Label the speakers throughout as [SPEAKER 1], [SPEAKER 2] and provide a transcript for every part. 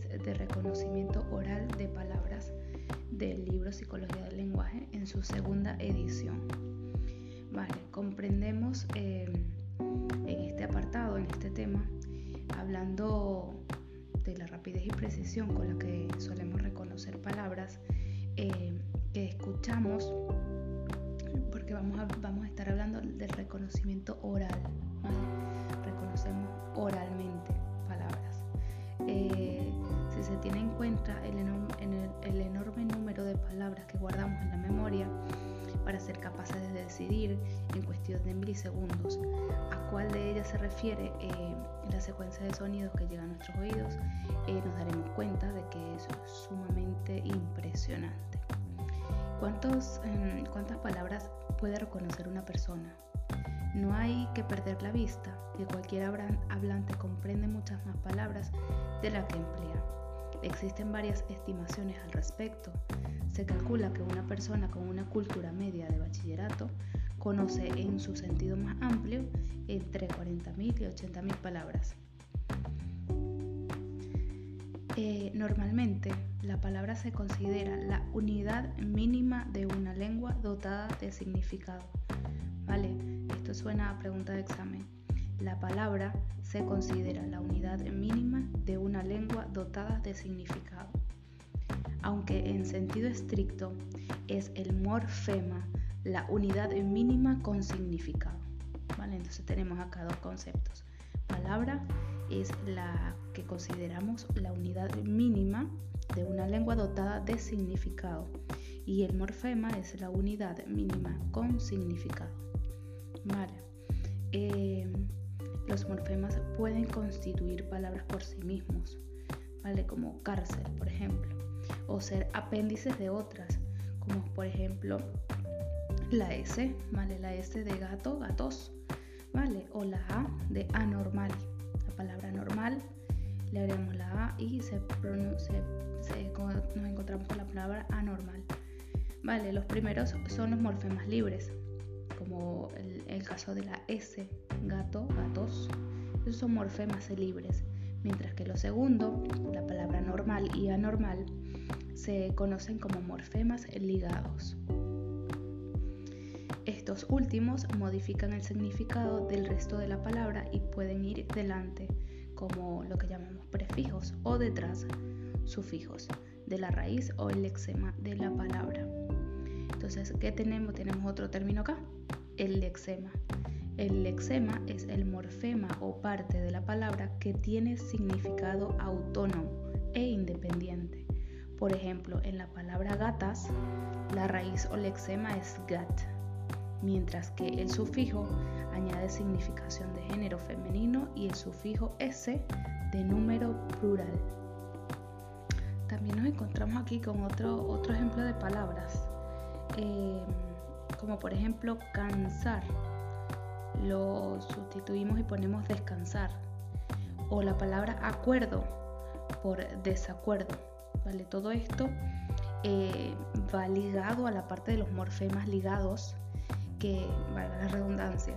[SPEAKER 1] de reconocimiento oral de palabras del libro Psicología del Lenguaje en su segunda edición. Vale, comprendemos eh, en este apartado, en este tema, hablando de la rapidez y precisión con la que solemos reconocer palabras eh, que escuchamos, porque vamos a, vamos a estar hablando del reconocimiento oral, reconocemos oralmente palabras. Eh, se tiene en cuenta el, el enorme número de palabras que guardamos en la memoria, para ser capaces de decidir en cuestión de milisegundos a cuál de ellas se refiere eh, la secuencia de sonidos que llega a nuestros oídos, eh, nos daremos cuenta de que eso es sumamente impresionante. ¿Cuántos, em, ¿Cuántas palabras puede reconocer una persona? No hay que perder la vista, que cualquier hablante comprende muchas más palabras de las que emplea. Existen varias estimaciones al respecto. Se calcula que una persona con una cultura media de bachillerato conoce en su sentido más amplio entre 40.000 y 80.000 palabras. Eh, normalmente la palabra se considera la unidad mínima de una lengua dotada de significado. ¿Vale? Esto suena a pregunta de examen. La palabra se considera la unidad mínima de una lengua dotada de significado aunque en sentido estricto es el morfema la unidad mínima con significado. ¿vale? Entonces tenemos acá dos conceptos. Palabra es la que consideramos la unidad mínima de una lengua dotada de significado y el morfema es la unidad mínima con significado. Vale. Eh, los morfemas pueden constituir palabras por sí mismos, ¿vale? Como cárcel, por ejemplo o ser apéndices de otras, como por ejemplo la S, ¿vale? La S de gato, gatos, ¿vale? O la A de anormal. La palabra normal, le haremos la A y se, nos encontramos con la palabra anormal. Vale, los primeros son los morfemas libres, como el, el caso de la S, gato, gatos. Esos son morfemas libres mientras que lo segundo, la palabra normal y anormal, se conocen como morfemas ligados. Estos últimos modifican el significado del resto de la palabra y pueden ir delante, como lo que llamamos prefijos, o detrás, sufijos, de la raíz o el lexema de la palabra. Entonces, ¿qué tenemos? Tenemos otro término acá, el lexema. El lexema es el morfema o parte de la palabra que tiene significado autónomo e independiente. Por ejemplo, en la palabra gatas, la raíz o lexema es gat, mientras que el sufijo añade significación de género femenino y el sufijo s de número plural. También nos encontramos aquí con otro, otro ejemplo de palabras, eh, como por ejemplo cansar lo sustituimos y ponemos descansar. O la palabra acuerdo por desacuerdo. ¿vale? Todo esto eh, va ligado a la parte de los morfemas ligados, que, valga la redundancia,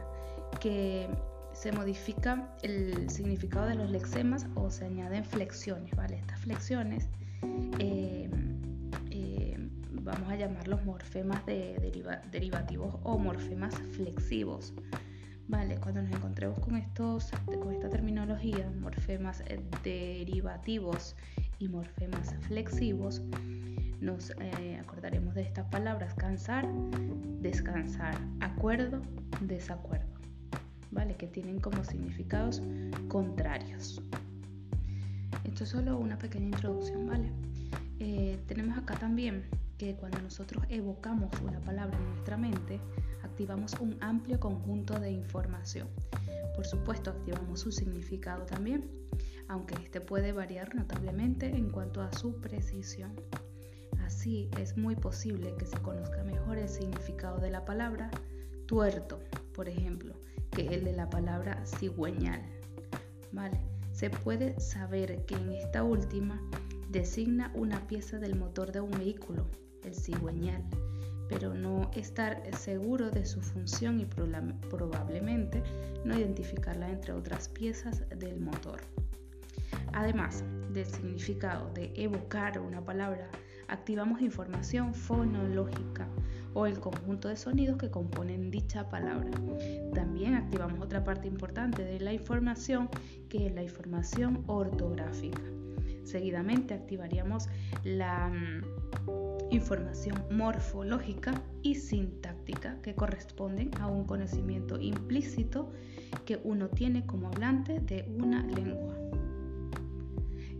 [SPEAKER 1] que se modifica el significado de los lexemas o se añaden flexiones, ¿vale? Estas flexiones eh, eh, vamos a llamarlos morfemas de derivativos o morfemas flexivos. Vale, cuando nos encontremos con, estos, con esta terminología, morfemas derivativos y morfemas flexivos, nos eh, acordaremos de estas palabras cansar, descansar, acuerdo, desacuerdo, ¿vale? Que tienen como significados contrarios. Esto es solo una pequeña introducción, ¿vale? Eh, tenemos acá también que cuando nosotros evocamos una palabra en nuestra mente, activamos un amplio conjunto de información. Por supuesto, activamos su significado también, aunque este puede variar notablemente en cuanto a su precisión. Así es muy posible que se conozca mejor el significado de la palabra tuerto, por ejemplo, que el de la palabra cigüeñal. ¿Vale? Se puede saber que en esta última designa una pieza del motor de un vehículo, el cigüeñal, pero no estar seguro de su función y probablemente no identificarla entre otras piezas del motor. Además, del significado de evocar una palabra, activamos información fonológica o el conjunto de sonidos que componen dicha palabra. También activamos otra parte importante de la información que es la información ortográfica. Seguidamente activaríamos la mm, información morfológica y sintáctica que corresponden a un conocimiento implícito que uno tiene como hablante de una lengua.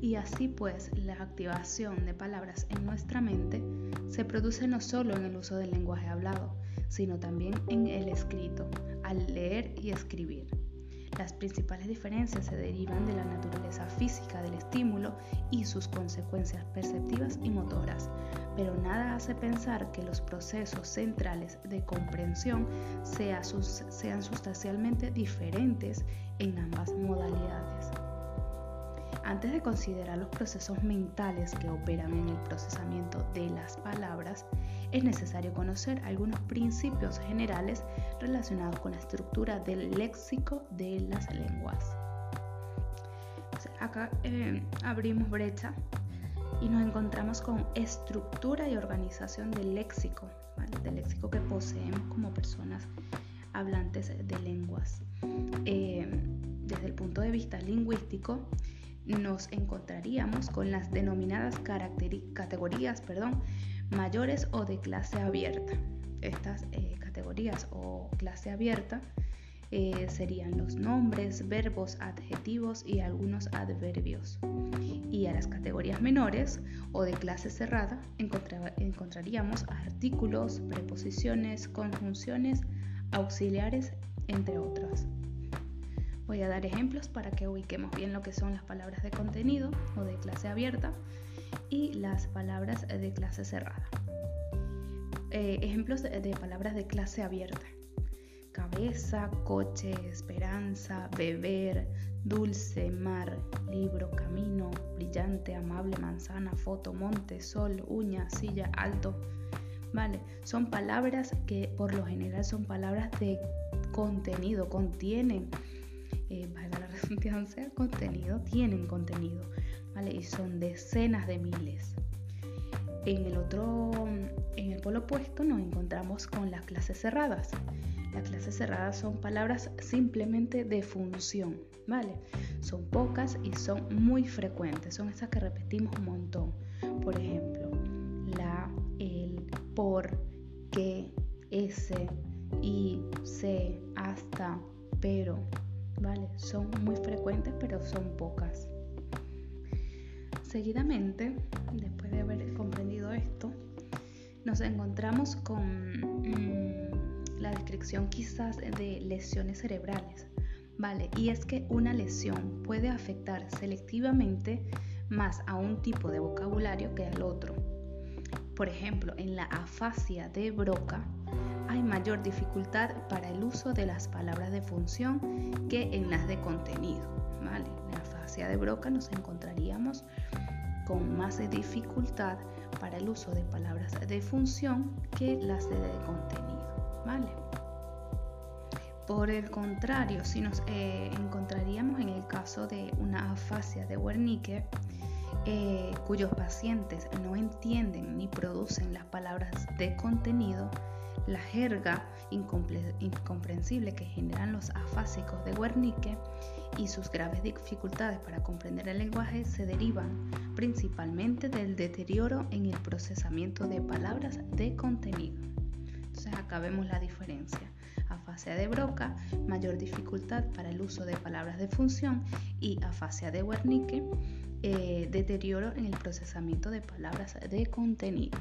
[SPEAKER 1] Y así pues, la activación de palabras en nuestra mente se produce no solo en el uso del lenguaje hablado, sino también en el escrito, al leer y escribir. Las principales diferencias se derivan de la naturaleza física del estímulo y sus consecuencias perceptivas y motoras, pero nada hace pensar que los procesos centrales de comprensión sean sustancialmente diferentes en ambas modalidades. Antes de considerar los procesos mentales que operan en el procesamiento de las palabras, es necesario conocer algunos principios generales relacionados con la estructura del léxico de las lenguas. Acá eh, abrimos brecha y nos encontramos con estructura y organización del léxico, del léxico que poseemos como personas hablantes de lenguas. Eh, desde el punto de vista lingüístico, nos encontraríamos con las denominadas categorías perdón, mayores o de clase abierta. Estas eh, categorías o clase abierta eh, serían los nombres, verbos, adjetivos y algunos adverbios. Y a las categorías menores o de clase cerrada encontraríamos artículos, preposiciones, conjunciones, auxiliares, entre otras. Voy a dar ejemplos para que ubiquemos bien lo que son las palabras de contenido o de clase abierta y las palabras de clase cerrada. Eh, ejemplos de, palabras de clase abierta. Cabeza, coche, esperanza, beber, dulce, mar, libro, camino, brillante, amable, manzana, foto, monte, sol, uña, silla, alto. Vale, son palabras que por lo general son palabras de contenido, contienen eh, la redundancia, contenido, tienen contenido, Y son decenas de miles. En el otro, en el polo opuesto nos encontramos con las clases cerradas. Las clases cerradas son palabras simplemente de función, ¿vale? Son pocas y son muy frecuentes, son esas que repetimos un montón. Por ejemplo, la, el, por, que, ese, y, se, hasta, pero, ¿vale? Son muy frecuentes, pero son pocas. Seguidamente, después de haber comprendido esto, nos encontramos con mm, la descripción quizás de lesiones cerebrales, ¿vale? Y es que una lesión puede afectar selectivamente más a un tipo de vocabulario que al otro. Por ejemplo, en la afasia de Broca, hay mayor dificultad para el uso de las palabras de función que en las de contenido. ¿vale? En la fase de Broca nos encontraríamos con más dificultad para el uso de palabras de función que las de, contenido. ¿vale? Por el contrario, si nos eh, encontraríamos en el caso de una afasia de Wernicke, eh, cuyos pacientes no entienden ni producen las palabras de contenido, la jerga incomprensible que generan los afásicos de Wernicke y sus graves dificultades para comprender el lenguaje se derivan principalmente del deterioro en el procesamiento de palabras de contenido. Entonces acá vemos la diferencia. Afasia de Broca, mayor dificultad para el uso de palabras de función y afasia de Wernicke, eh, deterioro en el procesamiento de palabras de contenido.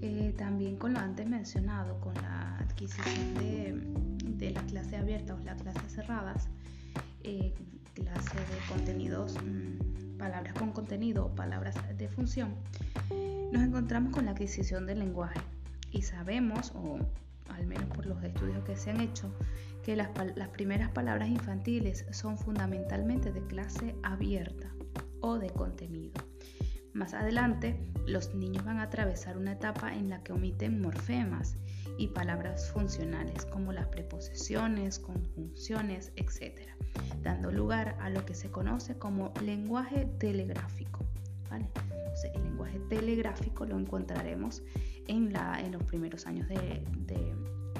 [SPEAKER 1] Eh, también con lo antes mencionado, con la adquisición de, la clase abierta o las clases cerradas, eh, clase de contenidos, palabras con contenido o palabras de función, nos encontramos con la adquisición del lenguaje y sabemos, o al menos por los estudios que se han hecho, que las primeras palabras infantiles son fundamentalmente de clase abierta o de contenido. Más adelante, los niños van a atravesar una etapa en la que omiten morfemas y palabras funcionales como las preposiciones, conjunciones, etc., dando lugar a lo que se conoce como lenguaje telegráfico. el lenguaje telegráfico lo encontraremos en, la, en los primeros años de,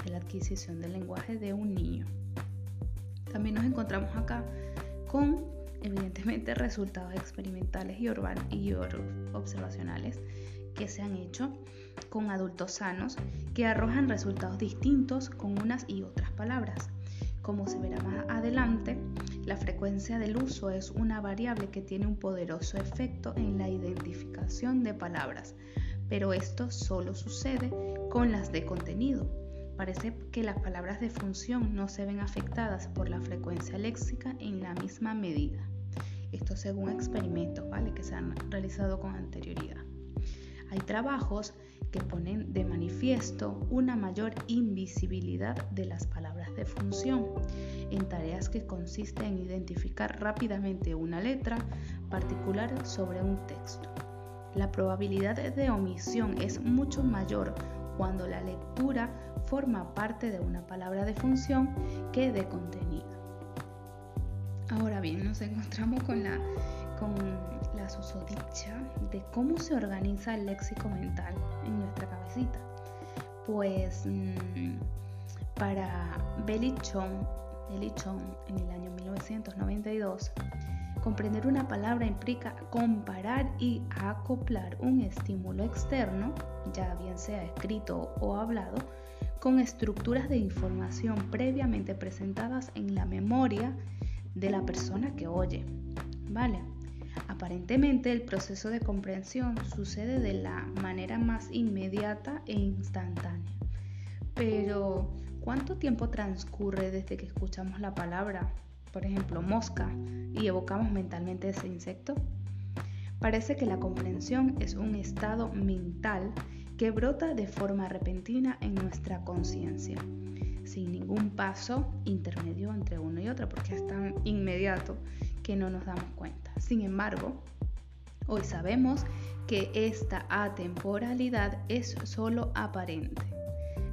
[SPEAKER 1] la adquisición del lenguaje de un niño. También nos encontramos acá con evidentemente resultados experimentales y, y observacionales que se han hecho con adultos sanos que arrojan resultados distintos con unas y otras palabras. Como se verá más adelante, la frecuencia del uso es una variable que tiene un poderoso efecto en la identificación de palabras, pero esto solo sucede con las de contenido. Parece que las palabras de función no se ven afectadas por la frecuencia léxica en la misma medida. Esto según experimentos ¿vale? que se han realizado con anterioridad. Hay trabajos que ponen de manifiesto una mayor invisibilidad de las palabras de función en tareas que consisten en identificar rápidamente una letra particular sobre un texto. La probabilidad de omisión es mucho mayor cuando la lectura forma parte de una palabra de función que de contenido. Ahora bien, nos encontramos con la, con la susodicha de cómo se organiza el léxico mental en nuestra cabecita. Pues mm, para Belichon en el año 1992, comprender una palabra implica comparar y acoplar un estímulo externo, ya bien sea escrito o hablado, con estructuras de información previamente presentadas en la memoria de la persona que oye. ¿Vale? Aparentemente el proceso de comprensión sucede de la manera más inmediata e instantánea. Pero, ¿cuánto tiempo transcurre desde que escuchamos la palabra, por ejemplo, mosca, y evocamos mentalmente ese insecto? Parece que la comprensión es un estado mental que brota de forma repentina en nuestra conciencia, sin ningún paso intermedio entre uno y otro, porque es tan inmediato que no nos damos cuenta. Sin embargo, hoy sabemos que esta atemporalidad es solo aparente.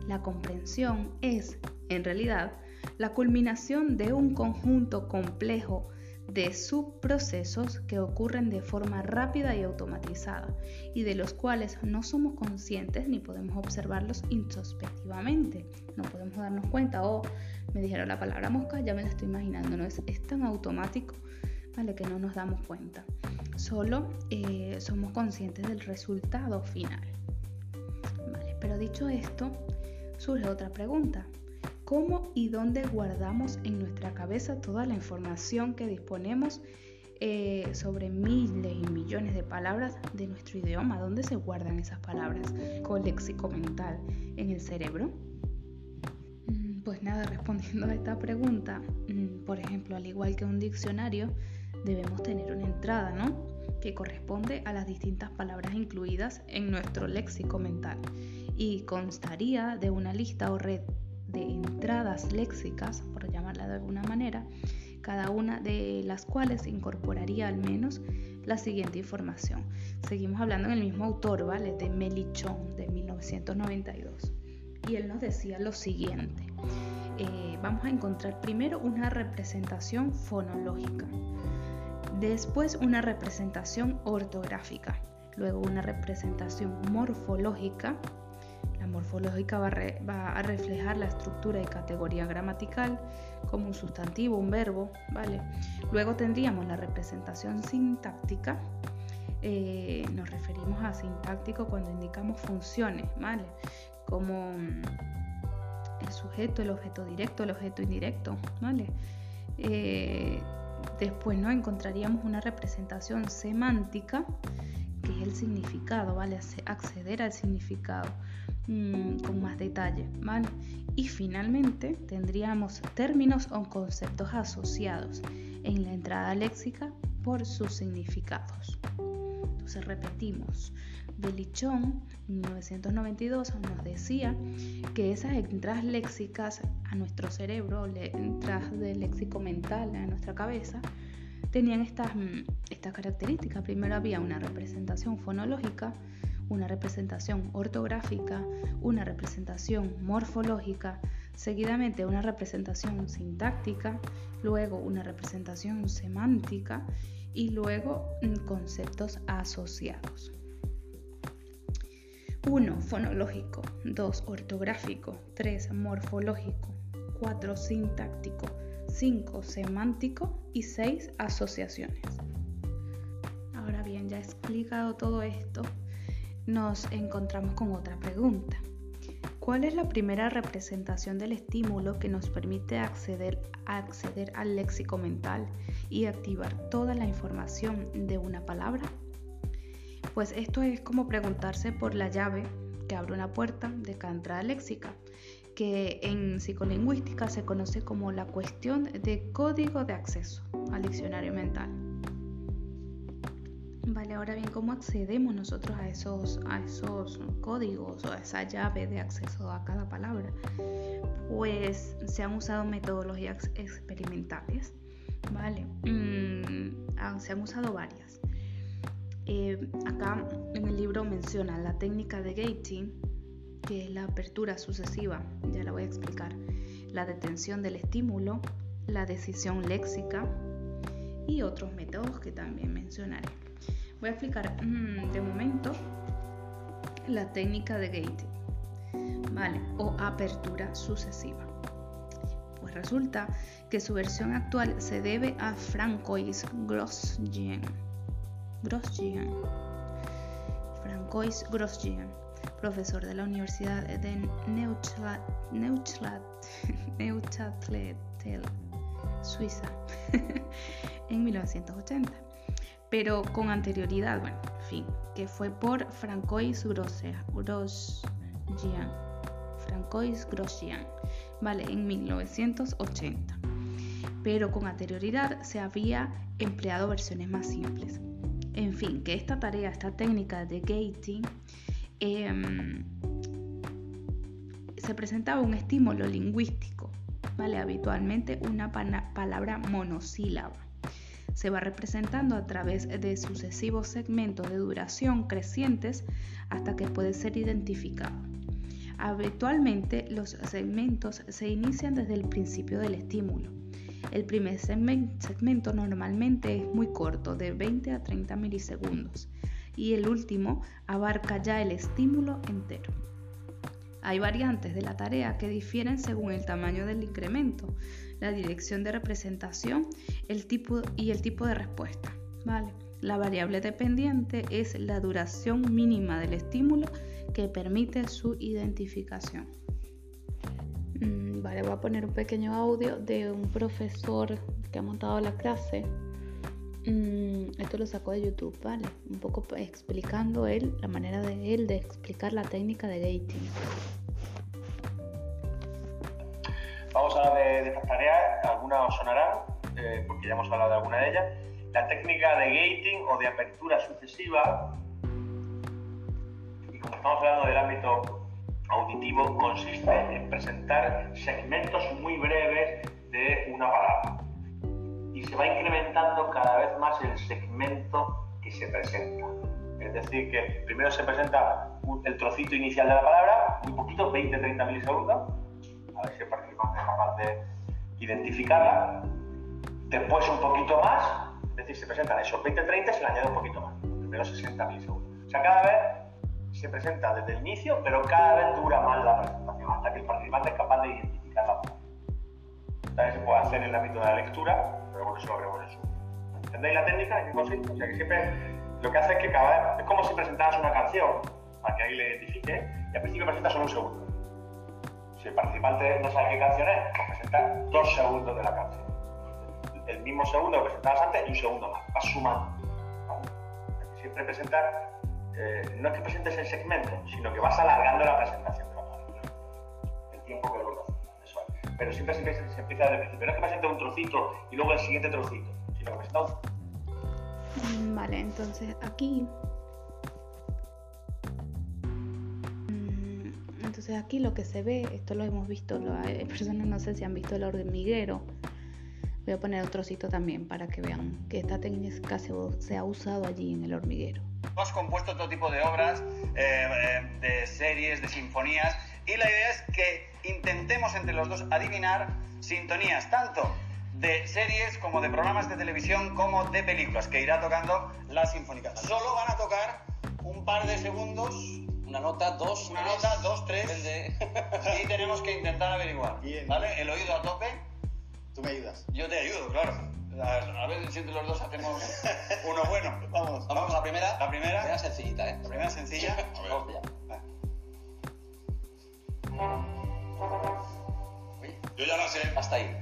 [SPEAKER 1] La comprensión es, en realidad, la culminación de un conjunto complejo de subprocesos que ocurren de forma rápida y automatizada y de los cuales no somos conscientes ni podemos observarlos introspectivamente. No podemos darnos cuenta, oh, me dijeron la palabra mosca, ya me la estoy imaginando, no es, es tan automático ¿vale? que no nos damos cuenta. Solo eh, somos conscientes del resultado final. Pero dicho esto, surge otra pregunta. ¿Cómo y dónde guardamos en nuestra cabeza toda la información que disponemos eh, sobre miles y millones de palabras de nuestro idioma? ¿Dónde se guardan esas palabras con léxico mental? ¿En el cerebro? Mm, pues nada, respondiendo a esta pregunta, mm, por ejemplo, al igual que un diccionario, debemos tener una entrada, ¿no? Que corresponde a las distintas palabras incluidas en nuestro léxico mental y constaría de una lista o red de entradas léxicas, por llamarla de alguna manera, cada una de las cuales incorporaría al menos la siguiente información. Seguimos hablando en el mismo autor, ¿vale? De Melichon, de 1992. Y él nos decía lo siguiente. Eh, vamos a encontrar primero una representación fonológica después una representación ortográfica, luego una representación morfológica. La morfológica va a, reflejar la estructura y categoría gramatical como un sustantivo, un verbo, ¿vale? Luego tendríamos la representación sintáctica. Eh, nos referimos a sintáctico cuando indicamos funciones, ¿vale? Como mm, el sujeto, el objeto directo, el objeto indirecto, ¿vale? Eh, Después ¿no? encontraríamos una representación semántica, que es el significado, ¿vale? Acceder al significado mm, con más detalle, ¿vale? Y finalmente tendríamos términos o conceptos asociados en la entrada léxica por sus significados. Entonces repetimos, Belichón, en 1992, nos decía que esas entradas léxicas a nuestro cerebro, entradas de léxico mental a nuestra cabeza, tenían estas, mm, estas características. Primero había una representación fonológica, una representación ortográfica, una representación morfológica, seguidamente una representación sintáctica, luego una representación semántica y luego mm, conceptos asociados. 1. Fonológico. 2. Ortográfico. 3. Morfológico. 4. Sintáctico. 5. Semántico. Y 6. Asociaciones. Ahora bien, ya explicado todo esto, nos encontramos con otra pregunta. ¿Cuál es la primera representación del estímulo que nos permite acceder al léxico mental y activar toda la información de una palabra? Pues esto es como preguntarse por la llave que abre una puerta de cada entrada léxica, que en psicolingüística se conoce como la cuestión de código de acceso al diccionario mental. Vale, ahora bien, ¿cómo accedemos nosotros a esos, a esos códigos o a esa llave de acceso a cada palabra? Pues se han usado metodologías experimentales, ¿vale? Mm, se han usado varias. Eh, acá en el libro menciona la técnica de gating, que es la apertura sucesiva, ya la voy a explicar, la detención del estímulo, la decisión léxica y otros métodos que también mencionaré. Voy a explicar mm, de momento la técnica de gating, ¿vale? O apertura sucesiva. Pues resulta que su versión actual se debe a Francois Grosjean Grosjean. Francois Grosjean, profesor de la Universidad de Neuchâtel, Suiza, en 1980. Pero con anterioridad, bueno, en fin, que fue por Francois Grosjean. Francois Grosjean, vale, en 1980. Pero con anterioridad se había empleado versiones más simples. En fin, que esta tarea, esta técnica de gating, em, se presentaba un estímulo lingüístico, ¿vale? Habitualmente una palabra monosílaba. Se va representando a través de sucesivos segmentos de duración crecientes hasta que puede ser identificado. Habitualmente los segmentos se inician desde el principio del estímulo el primer segmento normalmente es muy corto, de 20 a 30 milisegundos, y el último abarca ya el estímulo entero. Hay variantes de la tarea que difieren según el tamaño del incremento, la dirección de representación el tipo y el tipo de respuesta. ¿vale? La variable dependiente es la duración mínima del estímulo que permite su identificación. Vale, voy a poner un pequeño audio de un profesor que ha montado la clase. Mm, esto lo sacó de YouTube, ¿vale? Un poco explicando él, la manera de él de explicar la técnica de gating.
[SPEAKER 2] Vamos a hablar de, estas tareas, algunas os sonarán, eh, porque ya hemos hablado de alguna de ellas. La técnica de gating o de apertura sucesiva, y como estamos hablando del ámbito auditivo consiste en presentar segmentos muy breves de una palabra y se va incrementando cada vez más el segmento que se presenta. Es decir, que primero se presenta el trocito inicial de la palabra, muy poquito, 20-30 milisegundos, a ver si el participante es capaz de identificarla. Después un poquito más, es decir, se presentan esos 20-30 y se le añade un poquito más, primero 60 milisegundos. O sea, cada vez se presenta desde el inicio, pero cada vez dura más la presentación, hasta que el participante es capaz de identificar la palabra. También se puede hacer en el ámbito de la lectura, pero bueno, eso lo veremos en su. ¿Entendéis la técnica? ¿En qué consiste? O sea, que siempre lo que hace es que cada vez. Es como si presentaras una canción, para que ahí le identifique, y al principio presenta solo un segundo. Si el participante no sabe qué canción es, pues presenta dos segundos de la canción. El mismo segundo que presentabas antes y un segundo más. Vas sumando. Siempre presenta eh, no es que presentes el segmento, sino que vas alargando la presentación de la palabra. El tiempo que dura. Eso Pero siempre se empieza, se empieza desde el principio. No es que presente un trocito y luego el siguiente trocito, sino que presenta un...
[SPEAKER 1] Mm, vale, entonces aquí... Mm, entonces aquí lo que se ve, esto lo hemos visto, hay personas no sé si han visto el hormiguero. Voy a poner otro trocito también para que vean que esta técnica se ha usado allí en el hormiguero.
[SPEAKER 2] Hemos compuesto todo tipo de obras
[SPEAKER 3] eh, eh, de series, de sinfonías, y la idea es que intentemos entre los dos adivinar sintonías tanto de series como de programas de televisión como de películas, que irá tocando la sinfónica. Solo van a tocar un par de segundos
[SPEAKER 4] una nota, dos,
[SPEAKER 3] una
[SPEAKER 4] tres,
[SPEAKER 3] nota, dos, tres,
[SPEAKER 4] depende.
[SPEAKER 3] y tenemos que intentar averiguar.
[SPEAKER 4] Bien.
[SPEAKER 3] ¿Vale? El oído a tope.
[SPEAKER 4] Tú me ayudas.
[SPEAKER 3] Yo te ayudo, claro. A, a ver si entre los dos hacemos uno bueno.
[SPEAKER 4] Vamos, vamos, la primera.
[SPEAKER 3] La primera.
[SPEAKER 4] Primera sencillita, ¿eh?
[SPEAKER 3] La primera sencilla.
[SPEAKER 4] Vamos ya. Uy,
[SPEAKER 5] Yo ya la sé.
[SPEAKER 4] hasta ahí.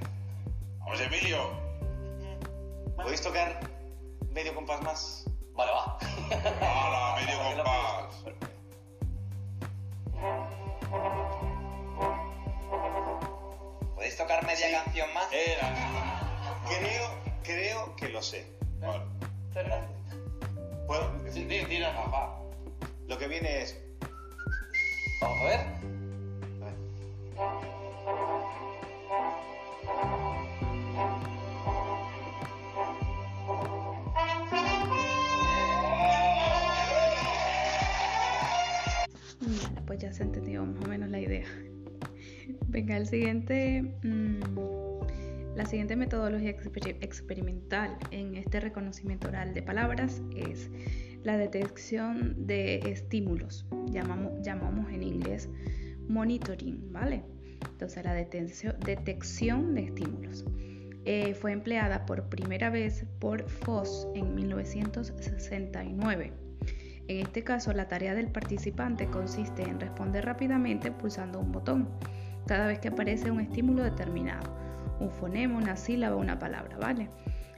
[SPEAKER 5] Vamos, Emilio.
[SPEAKER 4] ¿Podéis tocar medio compás más? Vale, va.
[SPEAKER 5] ¡Hala, medio compás!
[SPEAKER 4] ¿Podéis tocar media canción más?
[SPEAKER 3] Era.
[SPEAKER 4] Creo, creo que lo sé. ¿Puedo?
[SPEAKER 3] Sí, tira, tira, papá.
[SPEAKER 4] Lo que viene es.
[SPEAKER 6] Vamos a ver.
[SPEAKER 4] a ver.
[SPEAKER 1] Pues ya se entendió más o menos la idea. Venga, el siguiente, mm, la siguiente metodología exper- experimental en este reconocimiento oral de palabras es la detección de estímulos. Llamamos, llamamos en inglés monitoring, ¿vale? Entonces, la detección de estímulos. Eh, fue empleada por primera vez por Foss en 1969. En este caso, la tarea del participante consiste en responder rápidamente pulsando un botón cada vez que aparece un estímulo determinado, un fonema, una sílaba una palabra, ¿vale?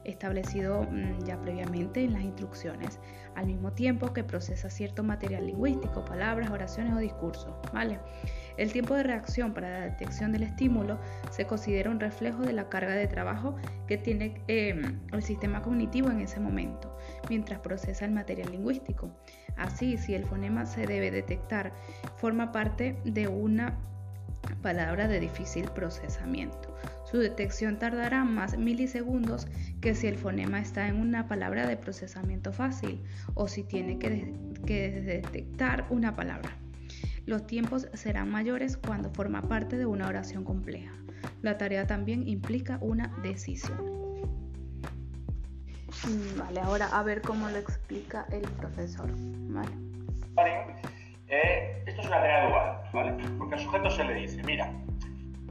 [SPEAKER 1] Establecido mm, ya previamente en las instrucciones, al mismo tiempo que procesa cierto material lingüístico, palabras, oraciones o discursos, ¿vale? El tiempo de reacción para la detección del estímulo se considera un reflejo de la carga de trabajo que tiene eh, el sistema cognitivo en ese momento, mientras procesa el material lingüístico. Así, si el fonema se debe detectar, forma parte de una palabra de difícil procesamiento. Su detección tardará más milisegundos que si el fonema está en una palabra de procesamiento fácil o si tiene que, de- que detectar una palabra. Los tiempos serán mayores cuando forma parte de una oración compleja. La tarea también implica una decisión. Mm, Vale, ahora a ver cómo lo explica el profesor. Vale.
[SPEAKER 2] Eh, esto es una tarea dual, ¿vale? Porque al sujeto se le dice, mira,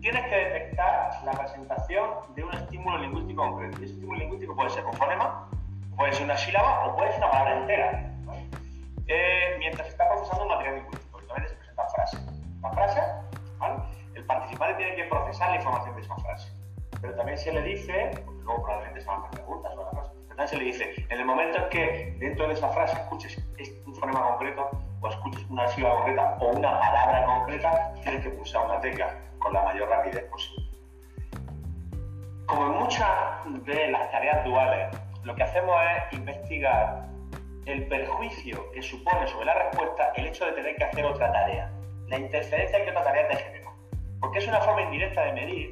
[SPEAKER 2] tienes que detectar la presentación de un estímulo lingüístico concreto. Y ese estímulo lingüístico puede ser un fonema, puede ser una sílaba o puede ser una palabra entera, ¿vale? Eh, mientras está procesando un material lingüístico. También se presentan frases. La frase, ¿vale? El participante tiene que procesar la información de esa frase. Pero también se le dice, porque luego probablemente se van a hacer preguntas sobre la frase, pero también se le dice, en el momento en que dentro de esa frase escuches un fonema concreto, o escuches una sílaba concreta o una palabra concreta, tienes que pulsar una tecla con la mayor rapidez posible. Como en muchas de las tareas duales, lo que hacemos es investigar el perjuicio que supone sobre la respuesta el hecho de tener que hacer otra tarea, la interferencia que otra tarea te genera. Porque es una forma indirecta de medir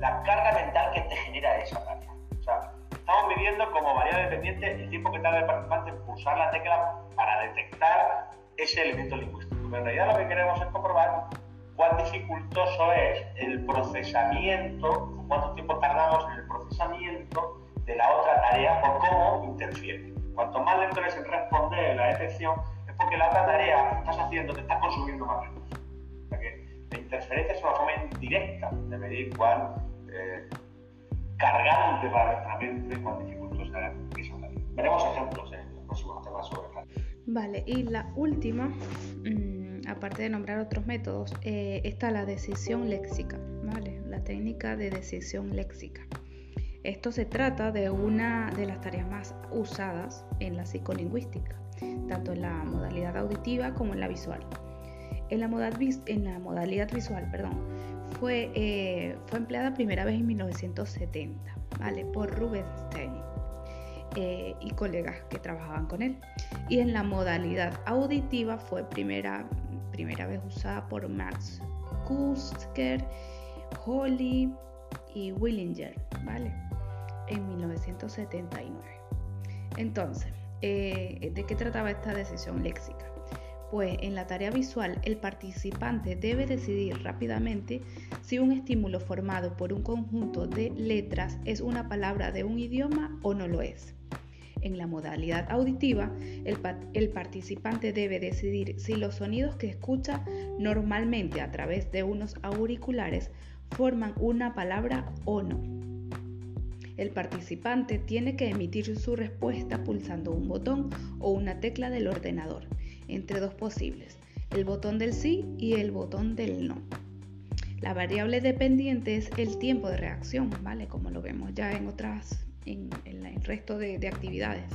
[SPEAKER 2] la carga mental que te genera esa tarea. O sea, estamos midiendo como variable dependiente el tiempo que tarda el participante en pulsar la tecla para detectar ese elemento lingüístico. En realidad lo que queremos es comprobar cuán dificultoso es el procesamiento, cuánto tiempo tardamos en el procesamiento de la otra tarea o cómo interfiere. Cuanto más lento eres en responder la detección, es porque la otra tarea que estás haciendo te está consumiendo más recursos. O sea que la interferencia es una forma indirecta de medir cuán eh, cargante para nuestra mente, cuán dificultosa es esa tarea. Veremos ejemplos
[SPEAKER 1] Vale, y la última, mm, aparte de nombrar otros métodos, eh, está la decisión léxica, ¿vale? La técnica de decisión léxica. Esto se trata de una de las tareas más usadas en la psicolingüística, tanto en la modalidad auditiva como en la visual. En la, modalidad visual, perdón, fue, eh, fue empleada primera vez en 1970, ¿vale? Por Rubinstein eh, y colegas que trabajaban con él. Y en la modalidad auditiva fue primera, primera vez usada por Max Kusker, Holly y Willinger, ¿vale? En 1979. Entonces, eh, ¿de qué trataba esta decisión léxica? Pues en la tarea visual el participante debe decidir rápidamente si un estímulo formado por un conjunto de letras es una palabra de un idioma o no lo es. En la modalidad auditiva, el, participante debe decidir si los sonidos que escucha normalmente a través de unos auriculares forman una palabra o no. El participante tiene que emitir su respuesta pulsando un botón o una tecla del ordenador entre dos posibles, el botón del sí y el botón del no. La variable dependiente es el tiempo de reacción, ¿vale? Como lo vemos ya en otras, en, el resto de, de actividades.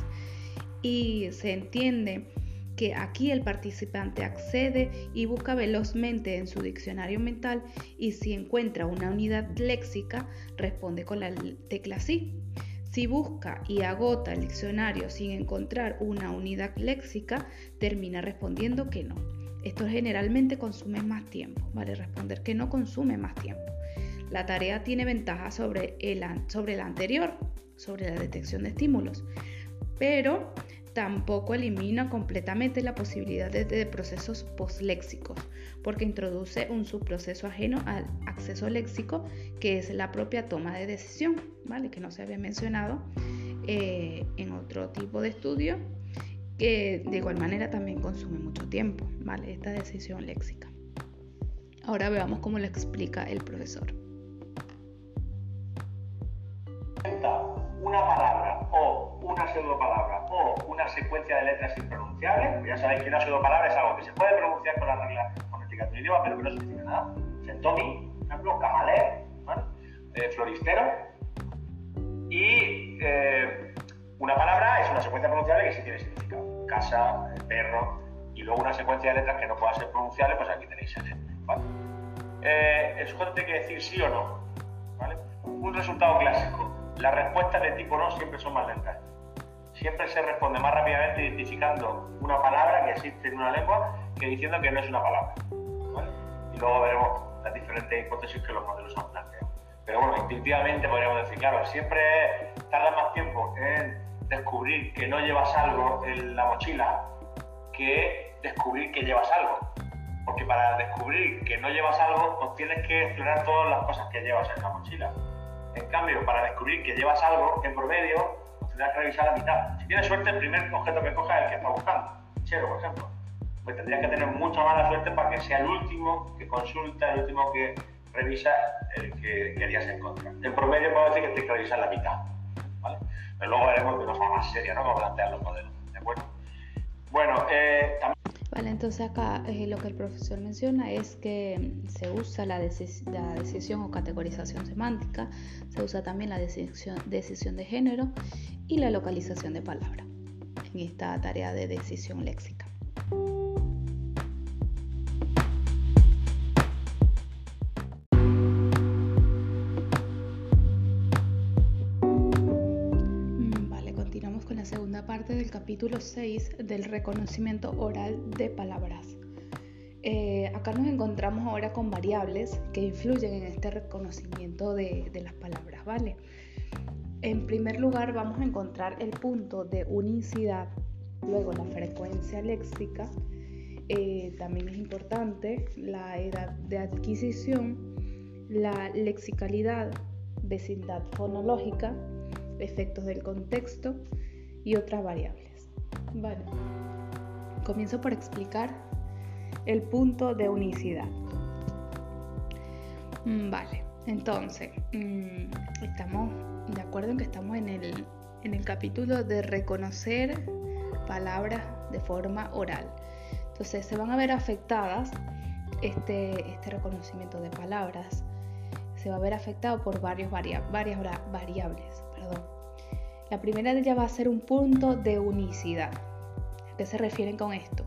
[SPEAKER 1] Y se entiende que aquí el participante accede y busca velozmente en su diccionario mental y si encuentra una unidad léxica responde con la tecla sí si busca y agota el diccionario sin encontrar una unidad léxica, termina respondiendo que no. Esto generalmente consume más tiempo, ¿vale? Responder que no consume más tiempo. La tarea tiene ventaja sobre, el, sobre la anterior, sobre la detección de estímulos, pero tampoco elimina completamente la posibilidad de, procesos postléxicos, porque introduce un subproceso ajeno al acceso léxico, que es la propia toma de decisión, ¿vale? que no se había mencionado eh, en otro tipo de estudio, que de igual manera también consume mucho tiempo, ¿vale? esta decisión léxica. Ahora veamos cómo lo explica el profesor.
[SPEAKER 2] Una palabra o una pseudo palabra una secuencia de letras impronunciables. Pues ya sabéis que una pseudopalabra es algo que se puede pronunciar con las reglas fonéticas de idioma, pero que no significa nada. Sentomi, por ejemplo, camalé, eh, floristero. Y eh, una palabra es una secuencia pronunciable que sí tiene significado. Casa, perro, y luego una secuencia de letras que no pueda ser pronunciable, pues aquí tenéis el ejemplo. Eh, el tiene que decir sí o no. Un resultado clásico. Las respuestas de tipo no siempre son más lentas siempre se responde más rápidamente identificando una palabra que existe en una lengua que diciendo que no es una palabra. Y luego veremos las diferentes hipótesis que los modelos han planteado. Pero bueno, intuitivamente podríamos decir, claro, siempre tarda más tiempo en descubrir que no llevas algo en la mochila que descubrir que llevas algo. Porque para descubrir que no llevas algo, pues tienes que explorar todas las cosas que llevas en la mochila. En cambio, para descubrir que llevas algo, en promedio, tendrás que revisar la mitad. Si tienes suerte, el primer objeto que cojas es el que está buscando. Chero, por ejemplo. Pues tendrías que tener mucha mala suerte para que sea el último que consulta, el último que revisa el que querías encontrar. En promedio puedo decir que tienes que revisar la mitad. ¿vale? Pero luego veremos de una forma más seria, ¿no? Cómo plantear los modelos. ¿De acuerdo? Bueno, eh, también
[SPEAKER 1] Vale, entonces acá eh, lo que el profesor menciona es que se usa la, la, decisión o categorización semántica, se usa también la decisión, decisión de género y la localización de palabra en esta tarea de decisión léxica. Capítulo 6 del reconocimiento oral de palabras. Eh, acá nos encontramos ahora con variables que influyen en este reconocimiento de, las palabras, ¿vale? En primer lugar vamos a encontrar el punto de unicidad, luego la frecuencia léxica, eh, también es importante la edad de adquisición, la lexicalidad, vecindad fonológica, efectos del contexto, y otras variables. Vale. Comienzo por explicar el punto de unicidad. Mm, vale, entonces, mm, estamos de acuerdo en que estamos en el, en el capítulo de reconocer palabras de forma oral. Entonces, se van a ver afectadas este, este reconocimiento de palabras. Se va a ver afectado por varios varias variables. La primera de ellas va a ser un punto de unicidad. ¿A qué se refieren con esto?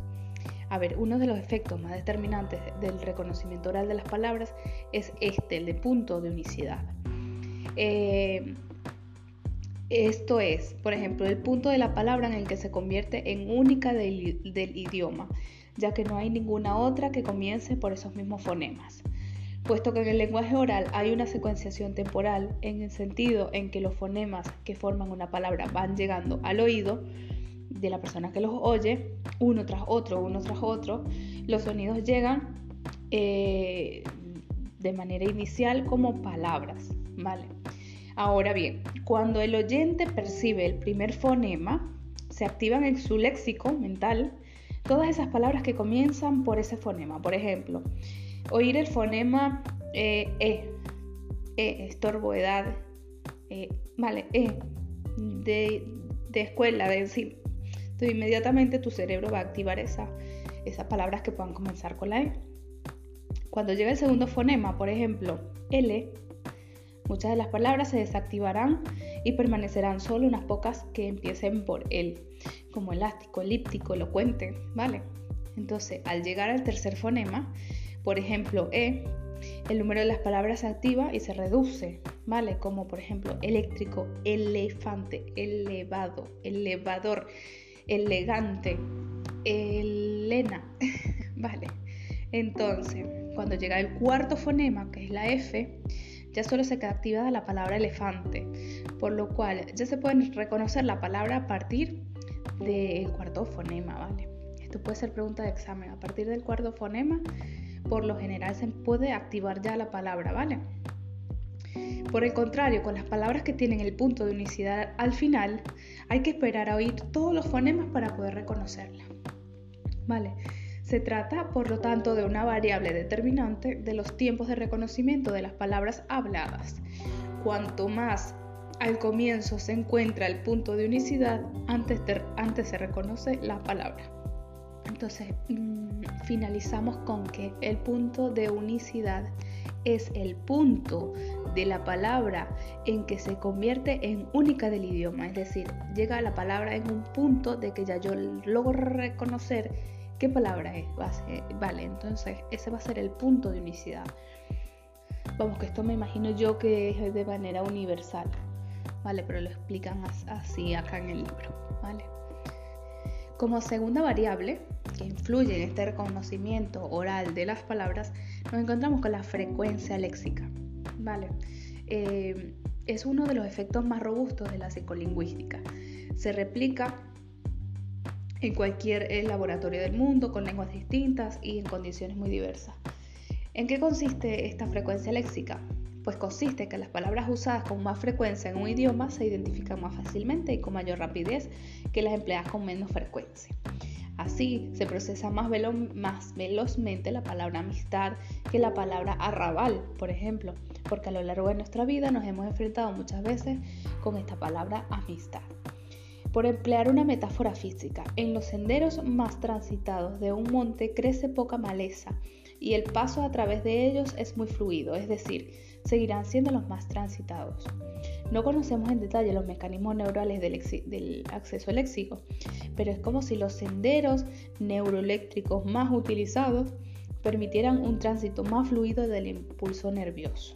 [SPEAKER 1] A ver, uno de los efectos más determinantes del reconocimiento oral de las palabras es este, el de punto de unicidad. Eh, esto es, por ejemplo, el punto de la palabra en el que se convierte en única del idioma, ya que no hay ninguna otra que comience por esos mismos fonemas puesto que en el lenguaje oral hay una secuenciación temporal en el sentido en que los fonemas que forman una palabra van llegando al oído, de la persona que los oye, uno tras otro, uno tras otro, los sonidos llegan eh, de manera inicial como palabras, ¿vale? Ahora bien, cuando el oyente percibe el primer fonema, se activan en su léxico mental todas esas palabras que comienzan por ese fonema. Por ejemplo, oír el fonema eh, E, E, estorbo, edad, e, vale, E, de, escuela, de encima. Entonces inmediatamente tu cerebro va a activar esa, esas palabras que puedan comenzar con la E. Cuando llega el segundo fonema, por ejemplo, L, muchas de las palabras se desactivarán y permanecerán solo unas pocas que empiecen por L, como elástico, elíptico, elocuente, ¿vale? Entonces, al llegar al tercer fonema, por ejemplo, E, el número de las palabras se activa y se reduce, ¿vale? Como por ejemplo eléctrico, elefante, elevado, elevador, elegante, elena, ¿vale? Entonces, cuando llega el cuarto fonema, que es la F, ya solo se queda activada la palabra elefante, por lo cual ya se puede reconocer la palabra a partir del cuarto fonema, ¿vale? Esto puede ser pregunta de examen. A partir del cuarto fonema, por lo general se puede activar ya la palabra, ¿vale? Por el contrario, con las palabras que tienen el punto de unicidad al final, hay que esperar a oír todos los fonemas para poder reconocerla. ¿Vale? Se trata, por lo tanto, de una variable determinante de los tiempos de reconocimiento de las palabras habladas. Cuanto más al comienzo se encuentra el punto de unicidad, antes, antes se reconoce la palabra. Entonces, mm, finalizamos con que el punto de unicidad es el punto de la palabra en que se convierte en única del idioma, es decir, llega la palabra en un punto de que ya yo logro reconocer ¿Qué palabra es? Vale, entonces ese va a ser el punto de unicidad. Vamos, que esto me imagino yo que es de manera universal, ¿vale? Pero lo explican así acá en el libro, ¿vale? Como segunda variable que influye en este reconocimiento oral de las palabras, nos encontramos con la frecuencia léxica, ¿vale? Eh, es uno de los efectos más robustos de la psicolingüística. Se replica en cualquier eh, laboratorio del mundo con lenguas distintas y en condiciones muy diversas. ¿En qué consiste esta frecuencia léxica? Pues consiste en que las palabras usadas con más frecuencia en un idioma se identifican más fácilmente y con mayor rapidez que las empleadas con menos frecuencia. Así se procesa más, velozmente la palabra amistad que la palabra arrabal, por ejemplo, porque a lo largo de nuestra vida nos hemos enfrentado muchas veces con esta palabra amistad por emplear una metáfora física. En los senderos más transitados de un monte crece poca maleza y el paso a través de ellos es muy fluido, es decir, seguirán siendo los más transitados. No conocemos en detalle los mecanismos neurales del, acceso léxico, pero es como si los senderos neuroeléctricos más utilizados permitieran un tránsito más fluido del impulso nervioso.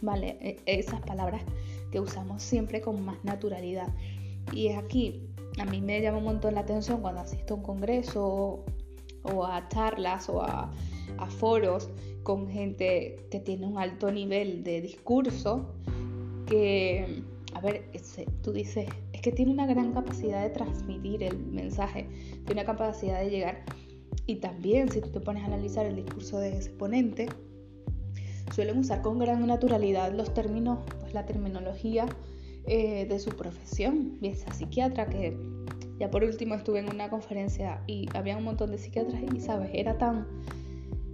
[SPEAKER 1] Vale, e, esas palabras que usamos siempre con más naturalidad. Y es aquí, a mí me llama un montón la atención cuando asisto a un congreso o, a charlas o a, foros con gente que tiene un alto nivel de discurso, que, a ver, tú dices, es que tiene una gran capacidad de transmitir el mensaje, tiene una capacidad de llegar. Y también, si tú te pones a analizar el discurso de ese ponente, suelen usar con gran naturalidad los términos, pues la terminología eh, de su profesión, y esa psiquiatra que ya por último estuve en una conferencia y había un montón de psiquiatras y sabes, era tan...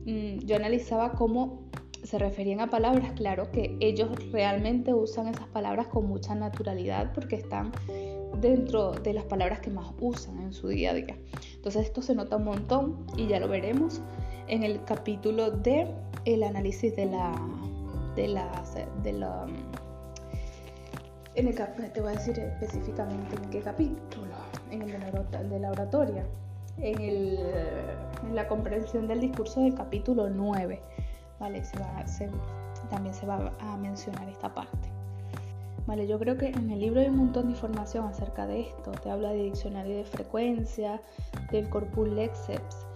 [SPEAKER 1] Mm, yo analizaba cómo se referían a palabras, claro que ellos realmente usan esas palabras con mucha naturalidad porque están dentro de las palabras que más usan en su día a día. Entonces esto se nota un montón y ya lo veremos en el capítulo de el análisis de la de la, de la en el te voy a decir específicamente en qué capítulo, en el de la, oratoria, en, el, en, la comprensión del discurso del capítulo 9, ¿vale? también se va a mencionar esta parte. Vale, yo creo que en el libro hay un montón de información acerca de esto. Te habla de diccionario de frecuencia, del corpus lexeps,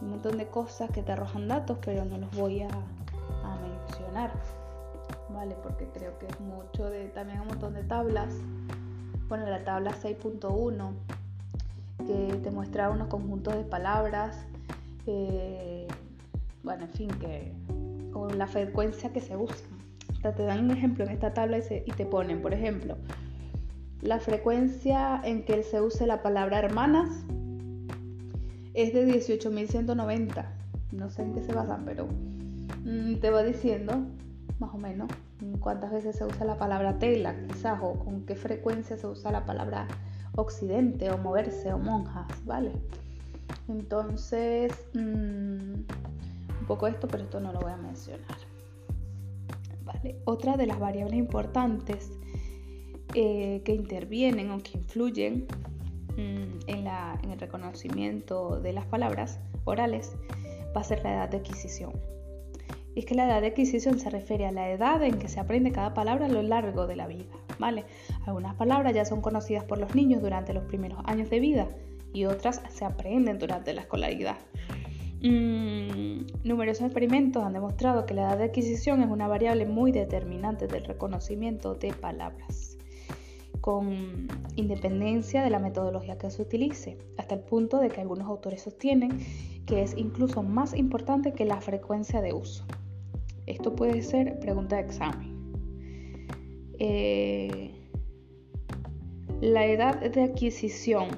[SPEAKER 1] un montón de cosas que te arrojan datos, pero no los voy a, a mencionar. ¿vale? Porque creo que es mucho de, también un montón de tablas. Bueno, la tabla 6.1 que te muestra unos conjuntos de palabras, eh, bueno, en fin, que la frecuencia que se usa. te dan un ejemplo en esta tabla y, te ponen, por ejemplo, la frecuencia en que se use la palabra hermanas es de 18.190. No sé en qué se basan, pero mm, te va diciendo más o menos cuántas veces se usa la palabra tela, quizás, o con qué frecuencia se usa la palabra occidente o moverse o monjas, ¿vale? Entonces, mm, poco esto, pero esto no lo voy a mencionar. Otra de las variables importantes eh, que intervienen o que influyen mm, en, en el reconocimiento de las palabras orales va a ser la edad de adquisición. Y es que la edad de adquisición se refiere a la edad en que se aprende cada palabra a lo largo de la vida, ¿vale? Algunas palabras ya son conocidas por los niños durante los primeros años de vida y otras se aprenden durante la escolaridad. Mm, numerosos experimentos han demostrado que la edad de adquisición es una variable muy determinante del reconocimiento de palabras, con independencia de la metodología que se utilice, hasta el punto de que algunos autores sostienen que es incluso más importante que la frecuencia de uso. Esto puede ser pregunta de examen. Eh, la edad de adquisición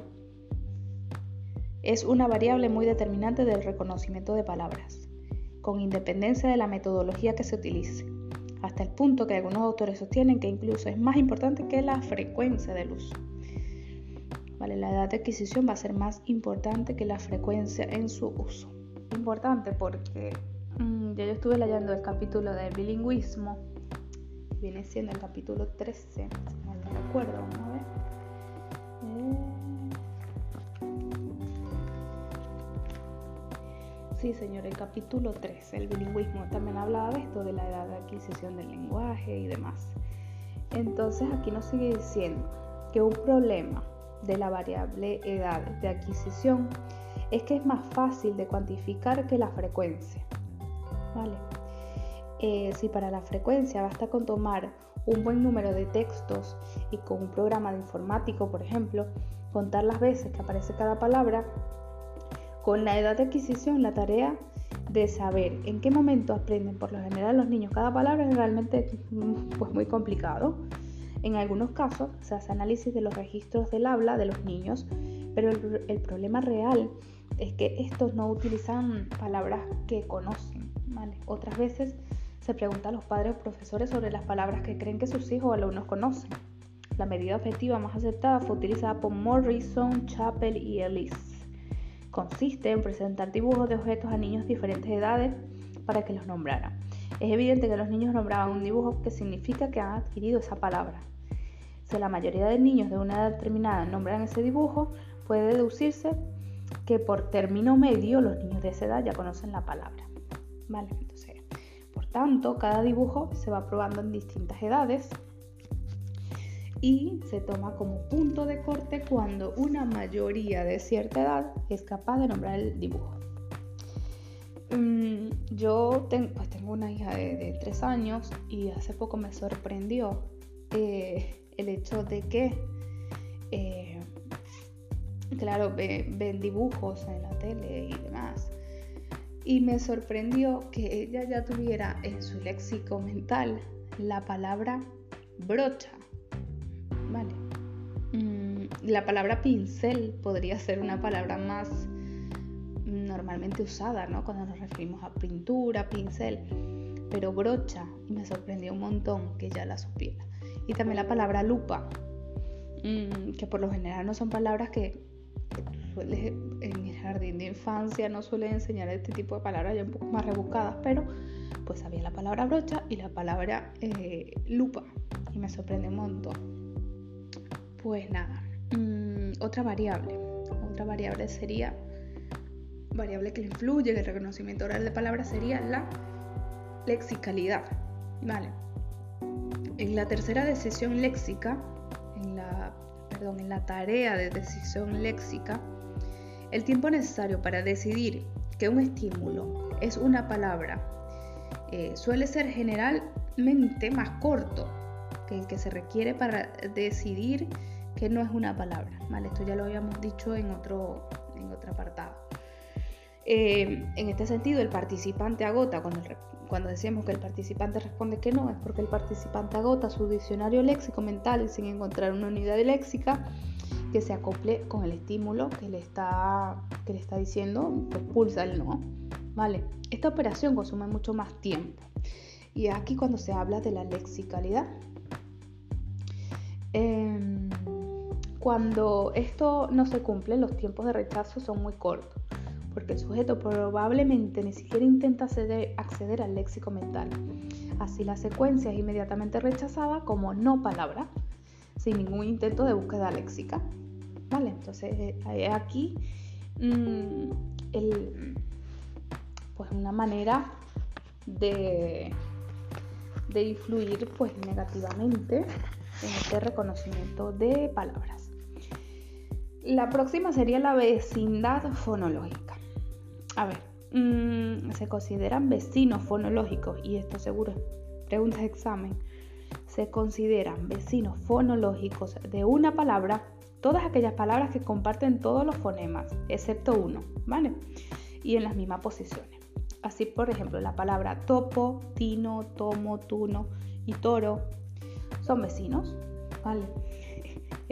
[SPEAKER 1] es una variable muy determinante del reconocimiento de palabras, con independencia de la metodología que se utilice, hasta el punto que algunos autores sostienen que incluso es más importante que la frecuencia del uso. Vale, la edad de adquisición va a ser más importante que la frecuencia en su uso. Importante porque Mm, ya yo estuve leyendo el capítulo de bilingüismo, viene siendo el capítulo 13, no lo recuerdo, vamos a ver. Eh, sí, señor, el capítulo 13, el bilingüismo, también hablaba de esto, de la edad de adquisición del lenguaje y demás. Entonces aquí nos sigue diciendo que un problema de la variable edad de adquisición es que es más fácil de cuantificar que la frecuencia. ¿vale? Eh, si para la frecuencia basta con tomar un buen número de textos y con un programa de informático, por ejemplo, contar las veces que aparece cada palabra, con la edad de adquisición la tarea de saber en qué momento aprenden por lo general los niños cada palabra es realmente pues, muy complicado. En algunos casos se hace análisis de los registros del habla de los niños, pero el problema real es que estos no utilizan palabras que conocen otras veces se pregunta a los padres o profesores sobre las palabras que creen que sus hijos o alumnos conocen. La medida objetiva más aceptada fue utilizada por Morrison, Chappell y Ellis. Consiste en presentar dibujos de objetos a niños de diferentes edades para que los nombraran. Es evidente que los niños nombraban un dibujo que significa que han adquirido esa palabra. Si la mayoría de niños de una edad determinada nombran ese dibujo, puede deducirse que por término medio los niños de esa edad ya conocen la palabra. Entonces, por tanto, cada dibujo se va probando en distintas edades y se toma como punto de corte cuando una mayoría de cierta edad es capaz de nombrar el dibujo. Mm, yo pues tengo una hija de, tres años y hace poco me sorprendió eh, el hecho de que, eh, claro, ven dibujos en la tele y demás y me sorprendió que ella ya tuviera en su léxico mental la palabra brocha. Mm, la palabra pincel podría ser una palabra más normalmente usada, ¿no? Cuando nos referimos a pintura, pincel. Pero brocha, y me sorprendió un montón que ya la supiera. Y también la palabra lupa, mm, que por lo general no son palabras que en el jardín de infancia no suele enseñar este tipo de palabras ya un poco más rebuscadas, pero pues había la palabra brocha y la palabra eh, lupa y me sorprende un montón. Pues nada, mm, otra variable, otra variable sería, variable que influye en el reconocimiento oral de palabras sería la lexicalidad, ¿vale? En la tercera decisión léxica, en la, perdón, en la tarea de decisión léxica, el tiempo necesario para decidir que un estímulo es una palabra eh, suele ser generalmente más corto que el que se requiere para decidir que no es una palabra, ¿vale? Esto ya lo habíamos dicho en otro, en otro apartado. Eh, en este sentido, el participante agota, cuando, cuando decíamos que el participante responde que no, es porque el participante agota su diccionario léxico mental sin encontrar una unidad léxica que se acople con el estímulo que le está, que le está diciendo, pues pulsa el no. ¿Vale? Esta operación consume mucho más tiempo. Y aquí cuando se habla de la lexicalidad. Em, cuando esto no se cumple, los tiempos de rechazo son muy cortos, porque el sujeto probablemente ni siquiera intenta acceder, al léxico mental. Así la secuencia es inmediatamente rechazada como no palabra, sin ningún intento de búsqueda léxica. ¿Vale? Entonces eh, aquí mm, pues una manera de, de influir pues negativamente en este reconocimiento de palabras. La próxima sería la vecindad fonológica. A ver, mm, se consideran vecinos fonológicos y esto seguro preguntas de examen. Se consideran vecinos fonológicos de una palabra todas aquellas palabras que comparten todos los fonemas, excepto uno, ¿vale? Y en las mismas posiciones. Así, por ejemplo, la palabra topo, tino, tomo, tuno y toro son vecinos, ¿vale?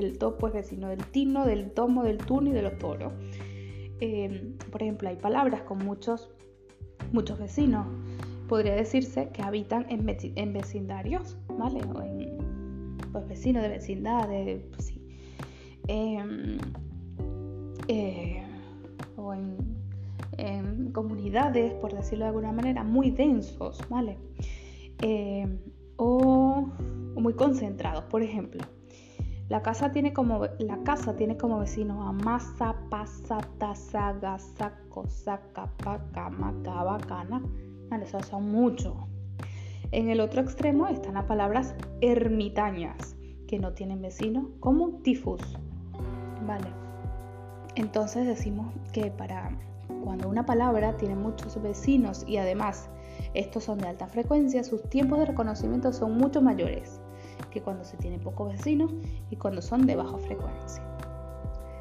[SPEAKER 1] El topo es vecino del tino, del tomo, del tuno y de los toros. Em, por ejemplo, hay palabras con muchos, muchos vecinos. Podría decirse que habitan en, vecindarios, ¿vale? O en pues, vecinos de vecindad, de, pues, Em, eh, o en, comunidades, por decirlo de alguna manera, muy densos, ¿vale? Em, o, muy concentrados. Por ejemplo, la casa tiene como, la casa tiene como vecinos a Masa, Pasa, Taza, Gasa, Maca, Bacana. Vale, esos son muchos. En el otro extremo están las palabras ermitañas, que no tienen vecinos, como tifus, ¿vale? Entonces decimos que para cuando una palabra tiene muchos vecinos y además estos son de alta frecuencia, sus tiempos de reconocimiento son mucho mayores que cuando se tiene pocos vecinos y cuando son de baja frecuencia.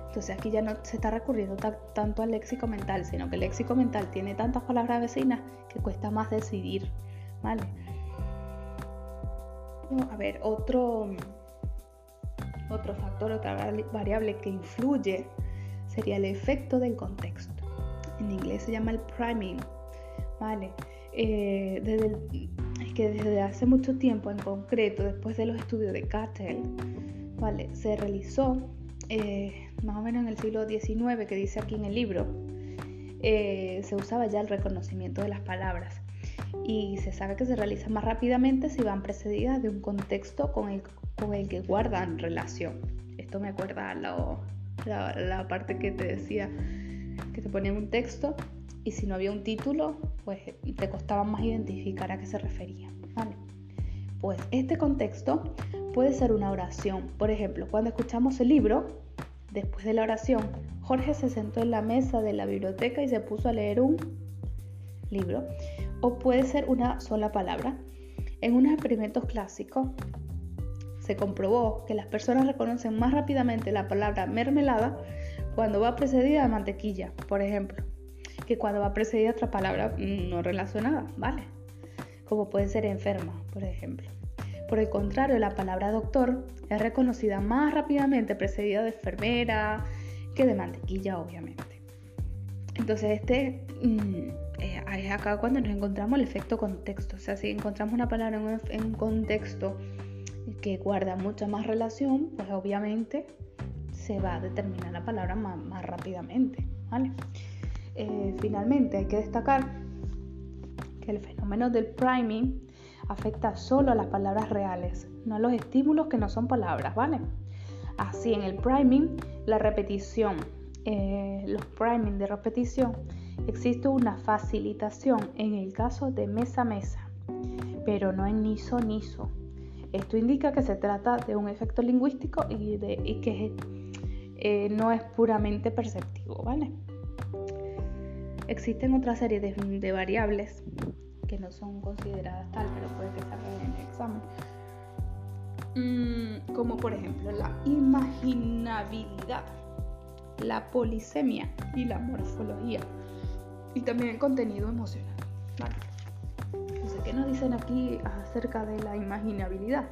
[SPEAKER 1] Entonces aquí ya no se está recurriendo tanto al léxico mental, sino que el léxico mental tiene tantas palabras vecinas que cuesta más decidir, ¿vale? A ver, otro, otro factor, otra variable que influye sería el efecto del contexto. En inglés se llama el priming, ¿vale? Eh, desde que desde hace mucho tiempo, en concreto, después de los estudios de Cattell, ¿vale? Se realizó eh, más o menos en el siglo XIX, que dice aquí en el libro, eh, se usaba ya el reconocimiento de las palabras y se sabe que se realiza más rápidamente si van precedidas de un contexto con el con el que guardan relación. Esto me acuerda la, la, parte que te decía que te ponían un texto y si no había un título, pues te costaba más identificar a qué se refería. Pues este contexto puede ser una oración. Por ejemplo, cuando escuchamos el libro, después de la oración, Jorge se sentó en la mesa de la biblioteca y se puso a leer un libro. O puede ser una sola palabra. En unos experimentos clásicos, se comprobó que las personas reconocen más rápidamente la palabra mermelada cuando va precedida de mantequilla, por ejemplo, que cuando va precedida otra palabra no relacionada, ¿vale? Como puede ser enferma, por ejemplo. Por el contrario, la palabra doctor es reconocida más rápidamente precedida de enfermera que de mantequilla, obviamente. Entonces, este mm, eh, es acá cuando nos encontramos el efecto contexto. O sea, si encontramos una palabra en un contexto que guarda mucha más relación, pues obviamente se va a determinar la palabra más, rápidamente. ¿vale? Eh, finalmente hay que destacar que el fenómeno del priming afecta solo a las palabras reales, no a los estímulos que no son palabras, ¿vale? Así en el priming, la repetición, eh, los priming de repetición, existe una facilitación en el caso de mesa a mesa, pero no en niso niso. Esto indica que se trata de un efecto lingüístico y, que eh, no es puramente perceptivo, ¿vale? Existen otra serie de, variables que no son consideradas tal, pero puede que salgan en el examen, mm, como por ejemplo la imaginabilidad, la polisemia y la morfología, y también el contenido emocional. Entonces, ¿qué nos dicen aquí acerca de la imaginabilidad?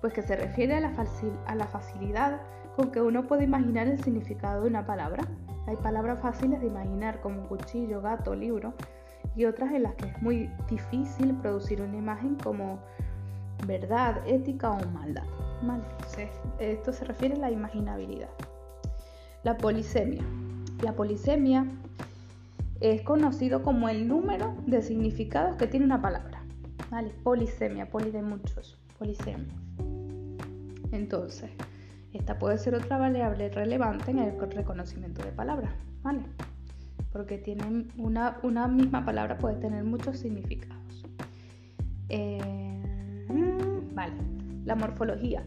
[SPEAKER 1] Pues que se refiere a la facilidad con que uno puede imaginar el significado de una palabra. Hay palabras fáciles de imaginar como cuchillo, gato, libro, y otras en las que es muy difícil producir una imagen como verdad, ética o maldad. esto se refiere a la imaginabilidad. La polisemia. La polisemia es conocido como el número de significados que tiene una palabra. Polisemia, poli de muchos, polisemia. Entonces, esta puede ser otra variable relevante en el reconocimiento de palabras, ¿vale? Porque tienen una, misma palabra puede tener muchos significados. Eh, vale, la morfología.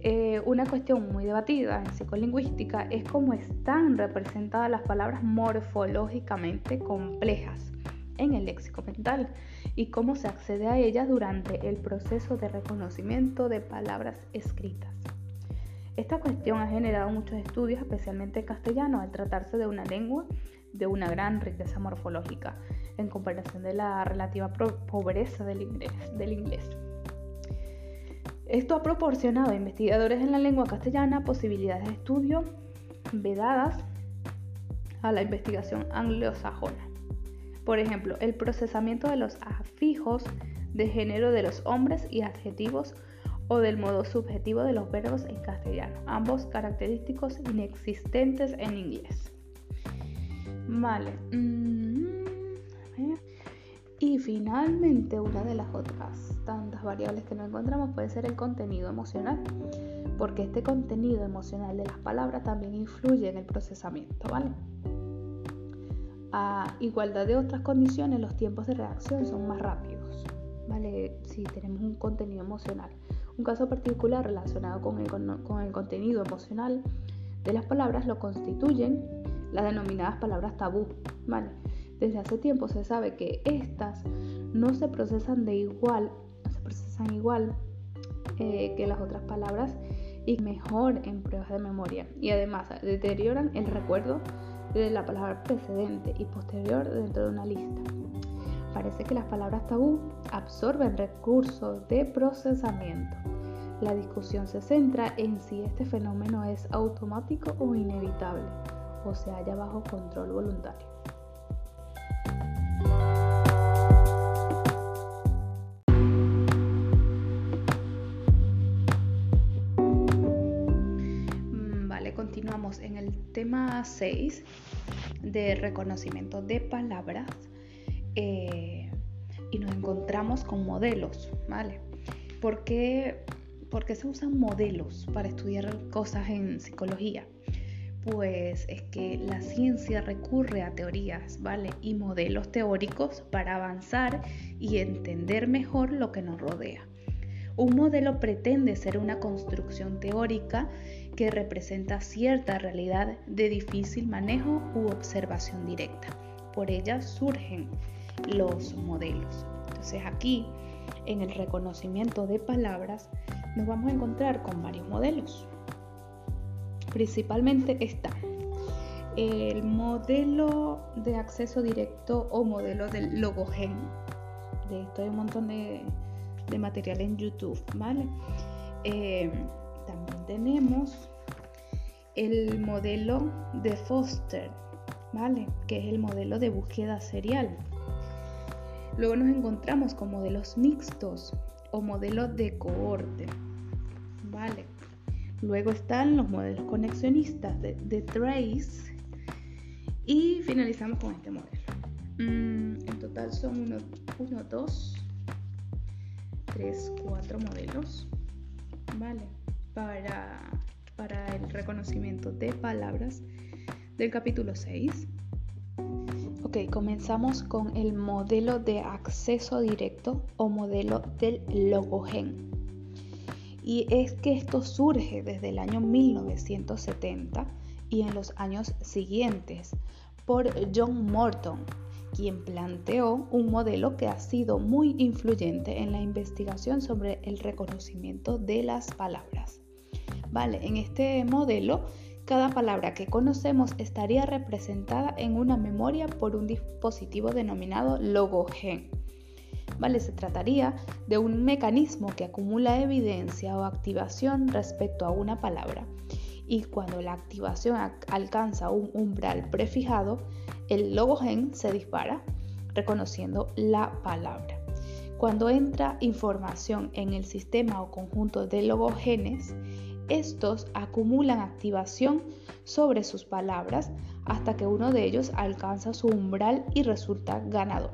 [SPEAKER 1] Eh, una cuestión muy debatida en psicolingüística es cómo están representadas las palabras morfológicamente complejas en el léxico mental y cómo se accede a ellas durante el proceso de reconocimiento de palabras escritas. Esta cuestión ha generado muchos estudios, especialmente en castellano, al tratarse de una lengua de una gran riqueza morfológica, en comparación de la relativa pobreza del inglés. Del inglés. Esto ha proporcionado a investigadores en la lengua castellana posibilidades de estudio vedadas a la investigación anglosajona. Por ejemplo, el procesamiento de los afijos de género de los hombres y adjetivos o del modo subjetivo de los verbos en castellano, ambos característicos inexistentes en inglés. Vale. Mm, y finalmente, una de las otras tantas variables que no encontramos puede ser el contenido emocional, porque este contenido emocional de las palabras también influye en el procesamiento, ¿vale? A igualdad de otras condiciones, los tiempos de reacción son más rápidos, ¿vale? Si tenemos un contenido emocional. Un caso particular relacionado con el, con el contenido emocional de las palabras lo constituyen las denominadas palabras tabú. Desde hace tiempo se sabe que estas no se procesan de igual, se procesan igual eh, que las otras palabras y mejor en pruebas de memoria y además deterioran el recuerdo de la palabra precedente y posterior dentro de una lista. Parece que las palabras tabú absorben recursos de procesamiento. La discusión se centra en si este fenómeno es automático o inevitable o se halla bajo control voluntario. Mm, vale, continuamos en el tema 6 de reconocimiento de palabras. Eh, y nos encontramos con modelos, ¿vale? ¿Por qué, se usan modelos para estudiar cosas en psicología? Pues es que la ciencia recurre a teorías, ¿vale? Y modelos teóricos para avanzar y entender mejor lo que nos rodea. Un modelo pretende ser una construcción teórica que representa cierta realidad de difícil manejo u observación directa. Por ella surgen los modelos. Entonces aquí, en el reconocimiento de palabras, nos vamos a encontrar con varios modelos. Principalmente está el modelo de acceso directo o modelo del logogen. De esto hay un montón de, material en YouTube, ¿vale? Eh, también tenemos el modelo de Foster, ¿vale? Que es el modelo de búsqueda serial. Luego nos encontramos con modelos mixtos o modelos de cohorte. Vale. Luego están los modelos conexionistas de, Trace. Y finalizamos con este modelo. Mm, en total son 1, 2, 3, 4 modelos. Vale. Para, para el reconocimiento de palabras del capítulo 6. Comenzamos con el modelo de acceso directo o modelo del logogen. Y es que esto surge desde el año 1970 y en los años siguientes por John Morton, quien planteó un modelo que ha sido muy influyente en la investigación sobre el reconocimiento de las palabras. Vale, en este modelo, cada palabra que conocemos estaría representada en una memoria por un dispositivo denominado logogen. Vale, se trataría de un mecanismo que acumula evidencia o activación respecto a una palabra y cuando la activación alcanza un umbral prefijado, el logogen se dispara reconociendo la palabra. Cuando entra información en el sistema o conjunto de logogenes, estos acumulan activación sobre sus palabras hasta que uno de ellos alcanza su umbral y resulta ganador.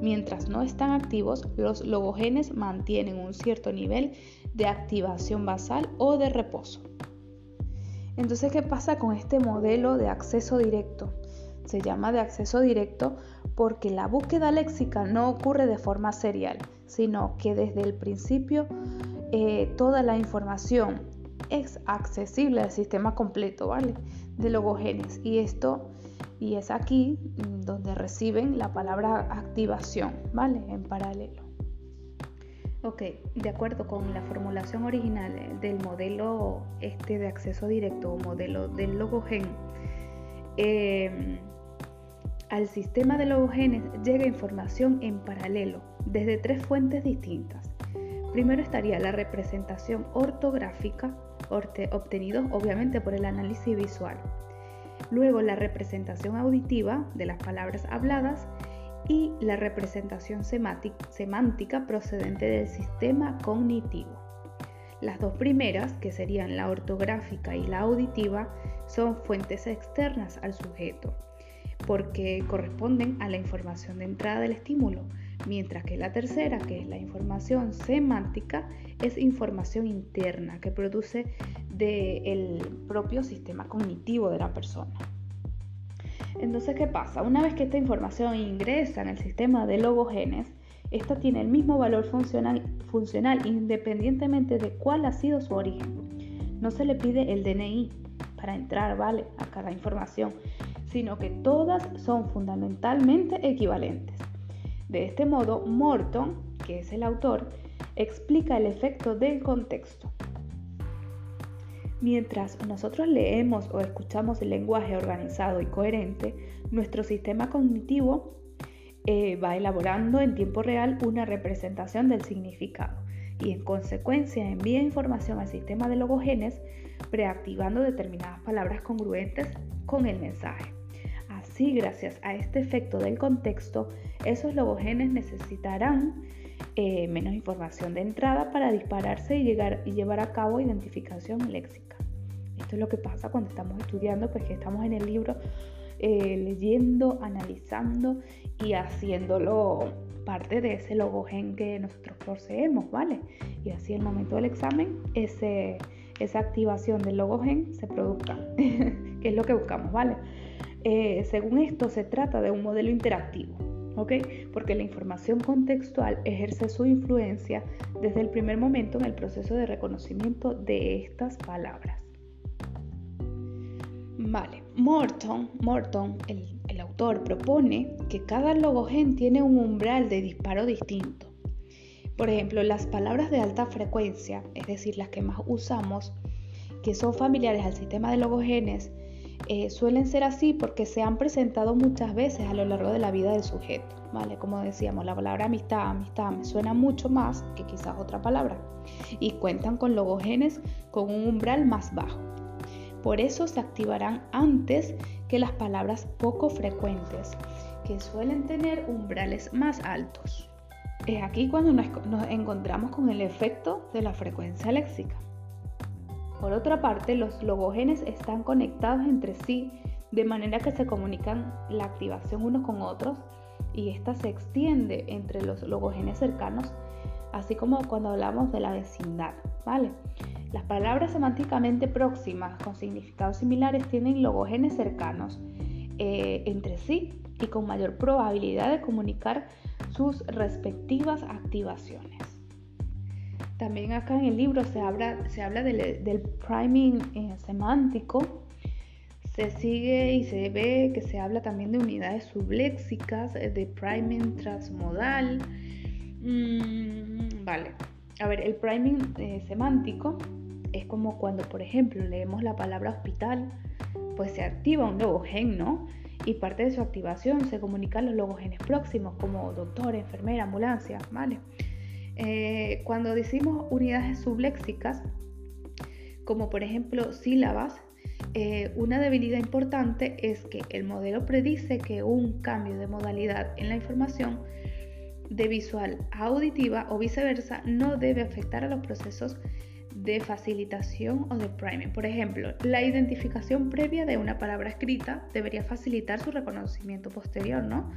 [SPEAKER 1] Mientras no están activos, los logogenes mantienen un cierto nivel de activación basal o de reposo. Entonces, ¿qué pasa con este modelo de acceso directo? Se llama de acceso directo porque la búsqueda léxica no ocurre de forma serial, sino que desde el principio eh, toda la información es accesible al sistema completo, ¿vale? De logogenes. Y esto, y es aquí donde reciben la palabra activación, ¿vale? En paralelo. Ok, de acuerdo con la formulación original del modelo este de acceso directo o modelo del logogen, em, al sistema de logogenes llega información en paralelo desde tres fuentes distintas. Primero estaría la representación ortográfica, obtenidos obviamente por el análisis visual. Luego la representación auditiva de las palabras habladas y la representación semántica procedente del sistema cognitivo. Las dos primeras, que serían la ortográfica y la auditiva, son fuentes externas al sujeto, porque corresponden a la información de entrada del estímulo, mientras que la tercera, que es la información semántica, es información interna que produce del propio sistema cognitivo de la persona. Entonces, ¿qué pasa? Una vez que esta información ingresa en el sistema de logogenes, esta tiene el mismo valor funcional, funcional independientemente de cuál ha sido su origen. No se le pide el DNI para entrar, ¿vale? A cada información, sino que todas son fundamentalmente equivalentes. De este modo, Morton, que es el autor, explica el efecto del contexto. Mientras nosotros leemos o escuchamos el lenguaje organizado y coherente, nuestro sistema cognitivo eh, va elaborando en tiempo real una representación del significado y en consecuencia envía información al sistema de logogenes preactivando determinadas palabras congruentes con el mensaje. Así, gracias a este efecto del contexto, esos logogenes necesitarán eh, menos información de entrada para dispararse y, llegar, y llevar a cabo identificación léxica. Esto es lo que pasa cuando estamos estudiando, pues que estamos en el libro eh, leyendo, analizando y haciéndolo parte de ese logogen que nosotros poseemos, ¿vale? Y así el momento del examen, esa activación del logogen se produzca, que es lo que buscamos, ¿vale? Eh, según esto, se trata de un modelo interactivo porque la información contextual ejerce su influencia desde el primer momento en el proceso de reconocimiento de estas palabras. Vale, Morton, Morton el, el autor, propone que cada logogen tiene un umbral de disparo distinto. Por ejemplo, las palabras de alta frecuencia, es decir, las que más usamos, que son familiares al sistema de logogenes, eh, suelen ser así porque se han presentado muchas veces a lo largo de la vida del sujeto, ¿vale? Como decíamos, la palabra amistad, amistad me suena mucho más que quizás otra palabra y cuentan con logogenes con un umbral más bajo. Por eso se activarán antes que las palabras poco frecuentes, que suelen tener umbrales más altos. Es aquí cuando nos encontramos con el efecto de la frecuencia léxica. Por otra parte, los logogenes están conectados entre sí de manera que se comunican la activación unos con otros y esta se extiende entre los logogenes cercanos, así como cuando hablamos de la vecindad, ¿vale? Las palabras semánticamente próximas con significados similares tienen logogenes cercanos eh, entre sí y con mayor probabilidad de comunicar sus respectivas activaciones. También acá en el libro se habla, se habla del, priming eh, semántico. Se sigue y se ve que se habla también de unidades subléxicas, de priming transmodal. Mm, vale. A ver, el priming eh, semántico es como cuando, por ejemplo, leemos la palabra hospital, pues se activa un logogen, ¿no? Y parte de su activación se comunican los logogenes próximos, como doctor, enfermera, ambulancia, ¿vale? Eh, cuando decimos unidades subléxicas, como por ejemplo sílabas, eh, una debilidad importante es que el modelo predice que un cambio de modalidad en la información de visual a auditiva o viceversa no debe afectar a los procesos de facilitación o de priming. Por ejemplo, la identificación previa de una palabra escrita debería facilitar su reconocimiento posterior, ¿no?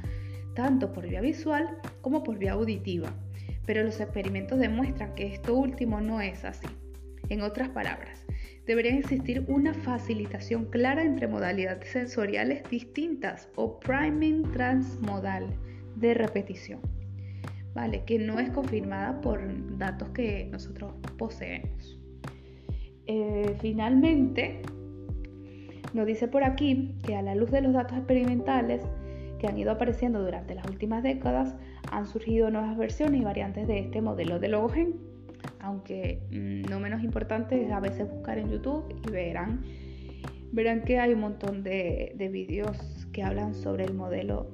[SPEAKER 1] Tanto por vía visual como por vía auditiva. Pero los experimentos demuestran que esto último no es así. En otras palabras, debería existir una facilitación clara entre modalidades sensoriales distintas o priming transmodal de repetición. ¿vale? Que no es confirmada por datos que nosotros poseemos. Eh, finalmente, nos dice por aquí que a la luz de los datos experimentales que han ido apareciendo durante las últimas décadas, han surgido nuevas versiones y variantes de este modelo de logogen, aunque mm, no menos importante es a veces buscar en YouTube y verán, verán que hay un montón de, de vídeos que hablan sobre el modelo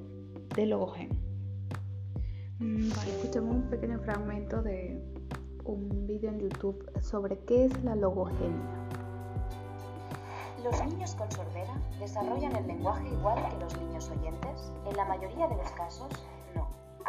[SPEAKER 1] de logogen. Mm, vale, escuchemos un pequeño fragmento de un vídeo en YouTube sobre qué es la logogenia.
[SPEAKER 7] Los niños con sordera desarrollan el lenguaje igual que los niños oyentes. En la mayoría de los casos.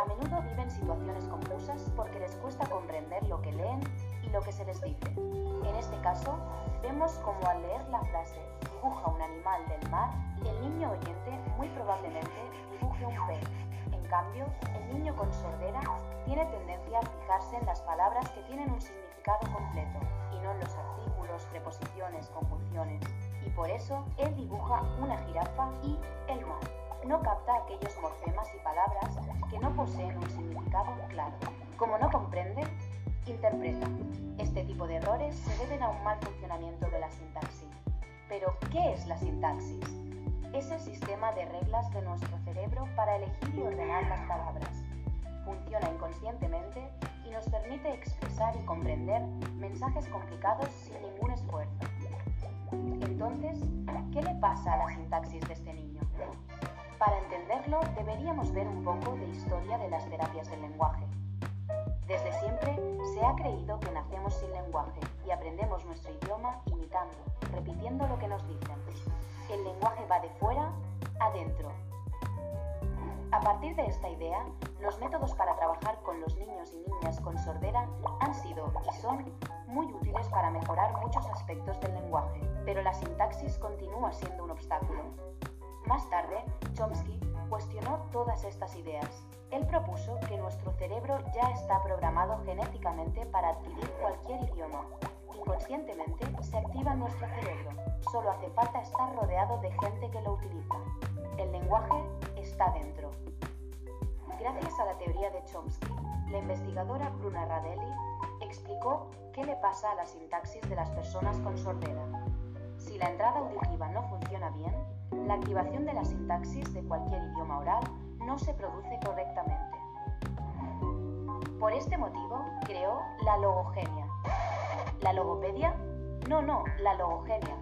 [SPEAKER 7] A menudo viven situaciones confusas porque les cuesta comprender lo que leen y lo que se les dice. En este caso, vemos como al leer la frase dibuja un animal del mar, el niño oyente muy probablemente dibuje un pez cambio, el niño con sordera tiene tendencia a fijarse en las palabras que tienen un significado completo y no en los artículos, preposiciones, conjunciones. Y por eso él dibuja una jirafa y el mar. No capta aquellos morfemas y palabras que no poseen un significado claro. Como no comprende, interpreta. Este tipo de errores se deben a un mal funcionamiento de la sintaxis. Pero, ¿qué es la sintaxis? es el sistema de reglas de nuestro cerebro para elegir y ordenar las palabras. Funciona inconscientemente y nos permite expresar y comprender mensajes complicados sin ningún esfuerzo. Entonces, ¿qué le pasa a la sintaxis de este niño? Para entenderlo, deberíamos ver un poco de historia de las terapias del lenguaje. Desde siempre se ha creído que nacemos sin lenguaje y aprendemos nuestro idioma imitando, repitiendo lo que nos dicen el lenguaje va de fuera adentro. A partir de esta idea, los métodos para trabajar con los niños y niñas con sordera han sido y son muy útiles para mejorar muchos aspectos del lenguaje, pero la sintaxis continúa siendo un obstáculo. Más tarde, Chomsky cuestionó todas estas ideas. Él propuso que nuestro cerebro ya está programado genéticamente para adquirir cualquier idioma. Inconscientemente se activa nuestro cerebro Solo hace falta estar rodeado de gente que lo utiliza. El lenguaje está dentro. Gracias a la teoría de Chomsky, la investigadora Bruna Radelli explicó qué le pasa a la sintaxis de las personas con sordera. Si la entrada auditiva no funciona bien, la activación de la sintaxis de cualquier idioma oral no se produce correctamente. Por este motivo creó la logogenia. ¿La logopedia? No, no, la logogenia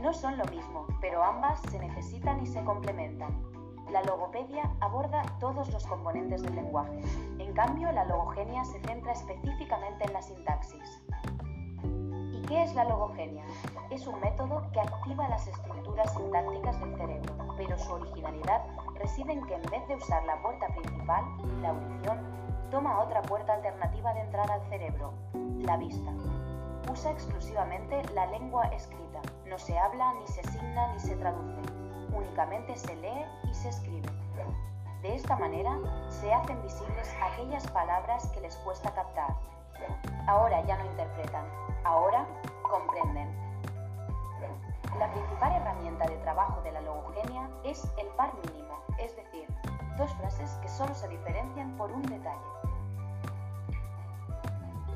[SPEAKER 7] no son lo mismo, pero ambas se necesitan y se complementan. La logopedia aborda todos los componentes del lenguaje. En cambio, la logogenia se centra específicamente en la sintaxis. ¿Y qué es la logogenia? Es un método que activa las estructuras sintácticas del cerebro, pero su originalidad reside en que en vez de usar la puerta principal, la audición, toma otra puerta alternativa de entrada al cerebro, la vista. Usa exclusivamente la lengua escrita. No se habla, ni se signa, ni se traduce. Únicamente se lee y se escribe. De esta manera se hacen visibles aquellas palabras que les cuesta captar. Ahora ya no interpretan, ahora comprenden. La principal herramienta de trabajo de la logogenia es el par mínimo, es decir, dos frases que solo se diferencian por un detalle.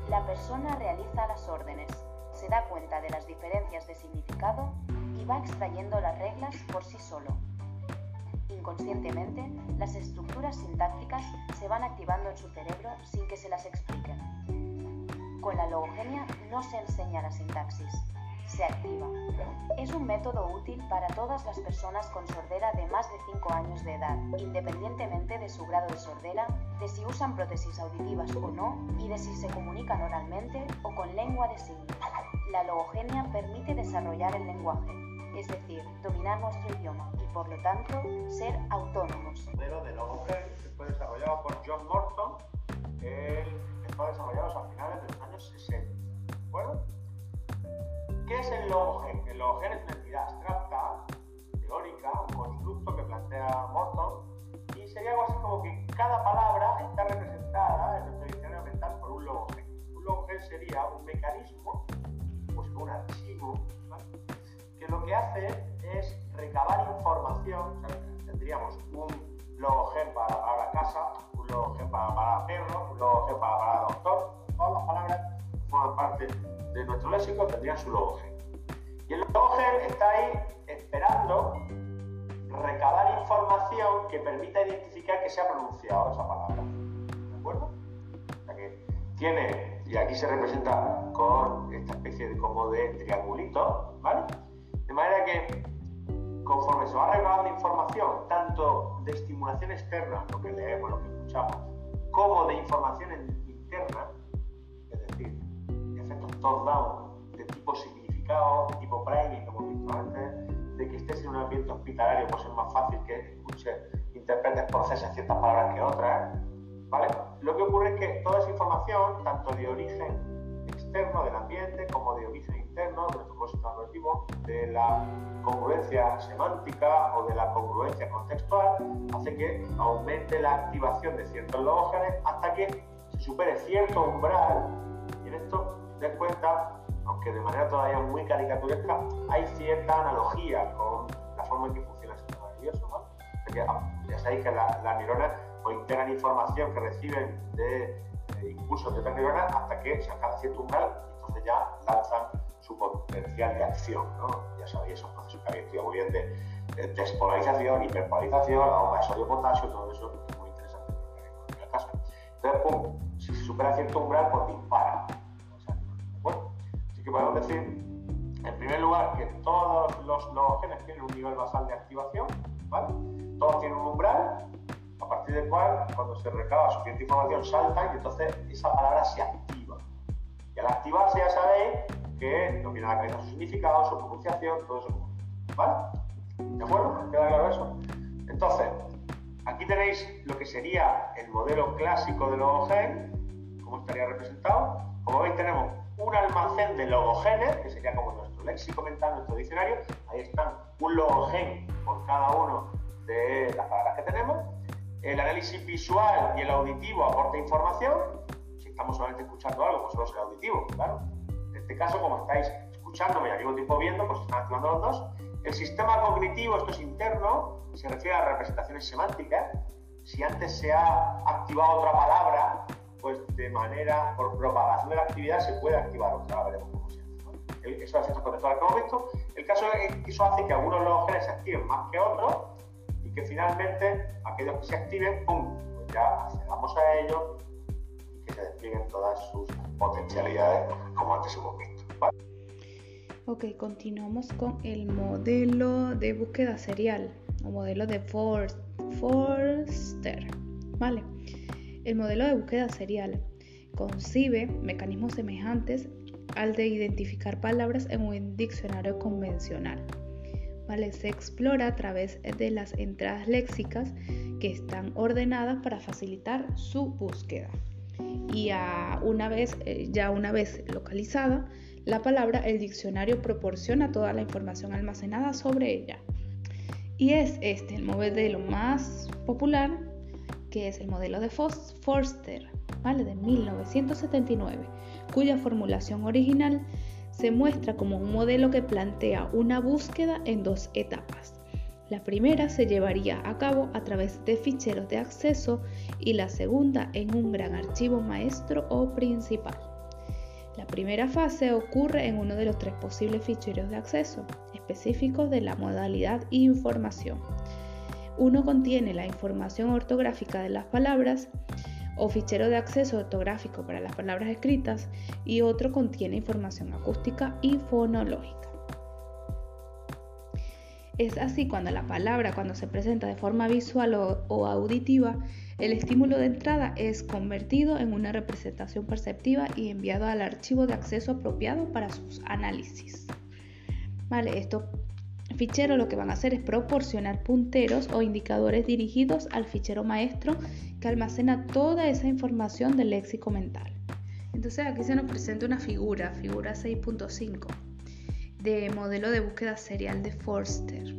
[SPEAKER 7] La persona realiza las órdenes, se da cuenta de las diferencias de significado y va extrayendo las reglas por sí solo. Inconscientemente, las estructuras sintácticas se van activando en su cerebro sin que se las expliquen. Con la logogenia no se enseña la sintaxis, se activa. Es un método útil para todas las personas con sordera de más de 5 años de edad, independientemente de su grado de sordera, de si usan prótesis auditivas o no y de si se comunican oralmente o con lengua de signos. La logogenia permite desarrollar el lenguaje, es decir, dominar nuestro idioma y por lo tanto ser autónomos.
[SPEAKER 2] El modelo de logogen que fue desarrollado por John Morton, él fue desarrollado a finales de los años 60. ¿De acuerdo? ¿Qué es el logogen? El logogen es una entidad abstracta, teórica, un constructo que plantea Morton y sería algo así como que cada palabra está representada en nuestro diccionario mental por un logogen. Un logogen sería un mecanismo, pues un archivo, ¿vale? que lo que hace es recabar información, o sea, tendríamos un logogen para la palabra casa, un logogen para perro, un logogen para doctor, todas las palabras forman parte de nuestro léxico tendrían su logogen. Y el logogen está ahí esperando recabar información que permita identificar que se ha pronunciado esa palabra. ¿De acuerdo? O sea que tiene, y aquí se representa con esta especie de como de triangulito, ¿vale? De manera que conforme se va recabando información, tanto de estimulación externa, lo que leemos, lo que escuchamos, como de información interna, es decir, efectos top-down de tipo significado, de tipo priming, como hemos visto antes, de que estés en un ambiente hospitalario, pues es más fácil que escuches, interpretes, proceses ciertas palabras que otras, ¿vale? Lo que ocurre es que toda esa información, tanto de origen externo del ambiente como de origen interno, de nuestro proceso narrativo, de la congruencia semántica o de la congruencia contextual, hace que aumente la activación de ciertos logógenes hasta que se supere cierto umbral y en esto des cuenta, aunque de manera todavía muy caricaturesca, hay cierta analogía con la forma en que funciona el sistema nervioso. ¿no? Porque, ya sabéis que las la neuronas pues, integran información que reciben de, de impulsos de otras neuronas hasta que se alcanza cierto umbral y entonces ya lanzan su potencial de acción. ¿no? Ya sabéis esos procesos que habéis muy bien de, de despolarización, hiperpolarización, la bomba de sodio-potasio, todo eso es muy interesante en el caso. Entonces, pum, si se supera cierto umbral, pues dispara. Bueno, así que podemos decir, en primer lugar, que todos los, los genes tienen un nivel basal de activación, ¿vale? Todos tienen un umbral, a partir del cual, cuando se recaba suficiente información, saltan y entonces esa palabra se activa. Y al activarse ya sabéis que nos viene la cabeza su significado, su pronunciación, todo eso. ¿Vale? ¿De acuerdo? ¿Queda claro eso? Entonces, aquí tenéis lo que sería el modelo clásico de logogen, cómo estaría representado. Como veis, tenemos un almacén de logogenes, que sería como nuestro léxico mental, nuestro diccionario. Ahí están un logogen por cada uno de las palabras que tenemos. El análisis visual y el auditivo aporta información. Si estamos solamente escuchando algo, pues solo es el auditivo, claro. Este caso, como estáis escuchándome y al mismo tiempo viendo, pues están activando los dos. El sistema cognitivo, esto es interno, se refiere a representaciones semánticas. Si antes se ha activado otra palabra, pues de manera, por propagación de la actividad, se puede activar otra, veremos cómo se hace. ¿no? Eso es el contextual que hemos visto. El caso es que eso hace que algunos logogenes se activen más que otros y que finalmente aquellos que se activen, ¡pum! Pues ya accedamos a ellos que se desplieguen todas sus potencialidades como antes hemos visto.
[SPEAKER 1] Ok, continuamos con el modelo de búsqueda serial o modelo de For Forster. Vale. El modelo de búsqueda serial concibe mecanismos semejantes al de identificar palabras en un diccionario convencional. ¿Vale? Se explora a través de las entradas léxicas que están ordenadas para facilitar su búsqueda. Y a una vez, eh, ya una vez localizada, la palabra, el diccionario proporciona toda la información almacenada sobre ella. Y es este el modelo más popular, que es el modelo de Forster, ¿vale? de 1979, cuya formulación original se muestra como un modelo que plantea una búsqueda en dos etapas. La primera se llevaría a cabo a través de ficheros de acceso y la segunda en un gran archivo maestro o principal. La primera fase ocurre en uno de los tres posibles ficheros de acceso, específicos de la modalidad información. Uno contiene la información ortográfica de las palabras o fichero de acceso ortográfico para las palabras escritas y otro contiene información acústica y fonológica. Es así cuando la palabra, cuando se presenta de forma visual o, auditiva, el estímulo de entrada es convertido en una representación perceptiva y enviado al archivo de acceso apropiado para sus análisis. Vale, estos ficheros lo que van a hacer es proporcionar punteros o indicadores dirigidos al fichero maestro que almacena toda esa información del léxico mental. Entonces aquí se nos presenta una figura, figura 6.5 de modelo de búsqueda serial de Forster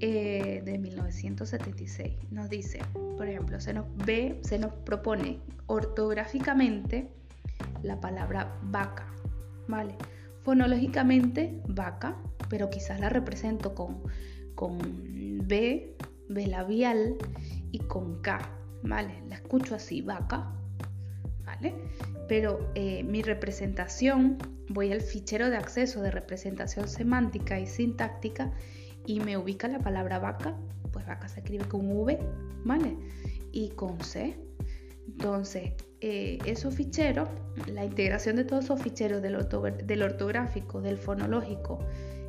[SPEAKER 1] eh, de 1976. Nos dice, por ejemplo, se nos ve, se nos propone ortográficamente la palabra vaca, ¿vale? Fonológicamente vaca, pero quizás la represento con, con B, B labial y con K, ¿vale? La escucho así, vaca, ¿vale? Pero eh, mi representación voy al fichero de acceso de representación semántica y sintáctica y me ubica la palabra vaca, pues vaca se escribe con V, ¿vale? Y con C. Entonces, eh, esos ficheros, la integración de todos esos ficheros del, ortográfico, del fonológico,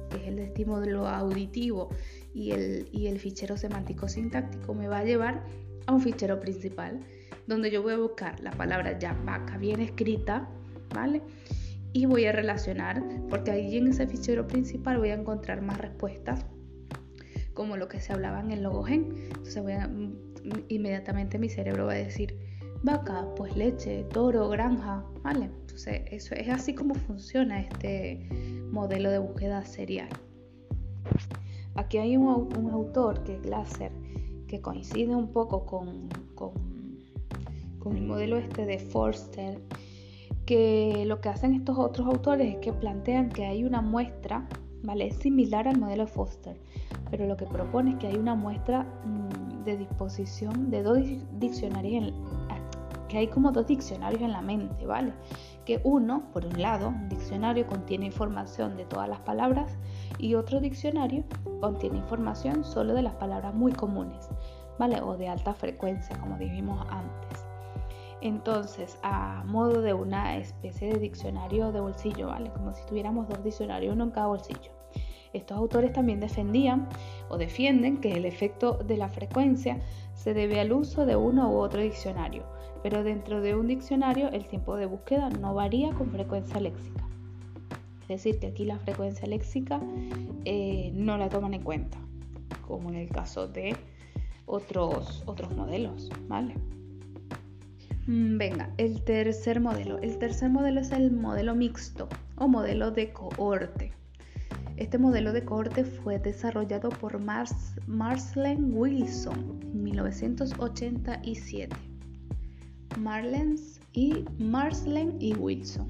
[SPEAKER 1] que es el estímulo auditivo y el, y el fichero semántico sintáctico, me va a llevar a un fichero principal, donde yo voy a buscar la palabra ya vaca bien escrita, ¿vale? y voy a relacionar, porque ahí en ese fichero principal voy a encontrar más respuestas, como lo que se hablaba en el logogen. Entonces voy a, mm, inmediatamente mi cerebro va a decir vaca, pues leche, toro, granja, ¿vale? Entonces eso es así como funciona este modelo de búsqueda serial. Aquí hay un, autor que es Glasser, que coincide un poco con, con, con el modelo este de Forster que lo que hacen estos otros autores es que plantean que hay una muestra, ¿vale? Es similar al modelo Foster, pero lo que propone es que hay una muestra mm, de disposición de dos diccionarios, en, que hay como dos diccionarios en la mente, ¿vale? Que uno, por un lado, un diccionario contiene información de todas las palabras y otro diccionario contiene información solo de las palabras muy comunes, ¿vale? O de alta frecuencia, como dijimos antes. Entonces, a modo de una especie de diccionario de bolsillo, ¿vale? Como si tuviéramos dos diccionarios, uno en cada bolsillo. Estos autores también defendían o defienden que el efecto de la frecuencia se debe al uso de uno u otro diccionario, pero dentro de un diccionario el tiempo de búsqueda no varía con frecuencia léxica. Es decir, que aquí la frecuencia léxica eh, no la toman en cuenta, como en el caso de otros, otros modelos, ¿vale? Mm, venga, el tercer modelo. El tercer modelo es el modelo mixto o modelo de cohorte. Este modelo de cohorte fue desarrollado por Marslen Wilson en 1987. Marlens y Marslen y Wilson.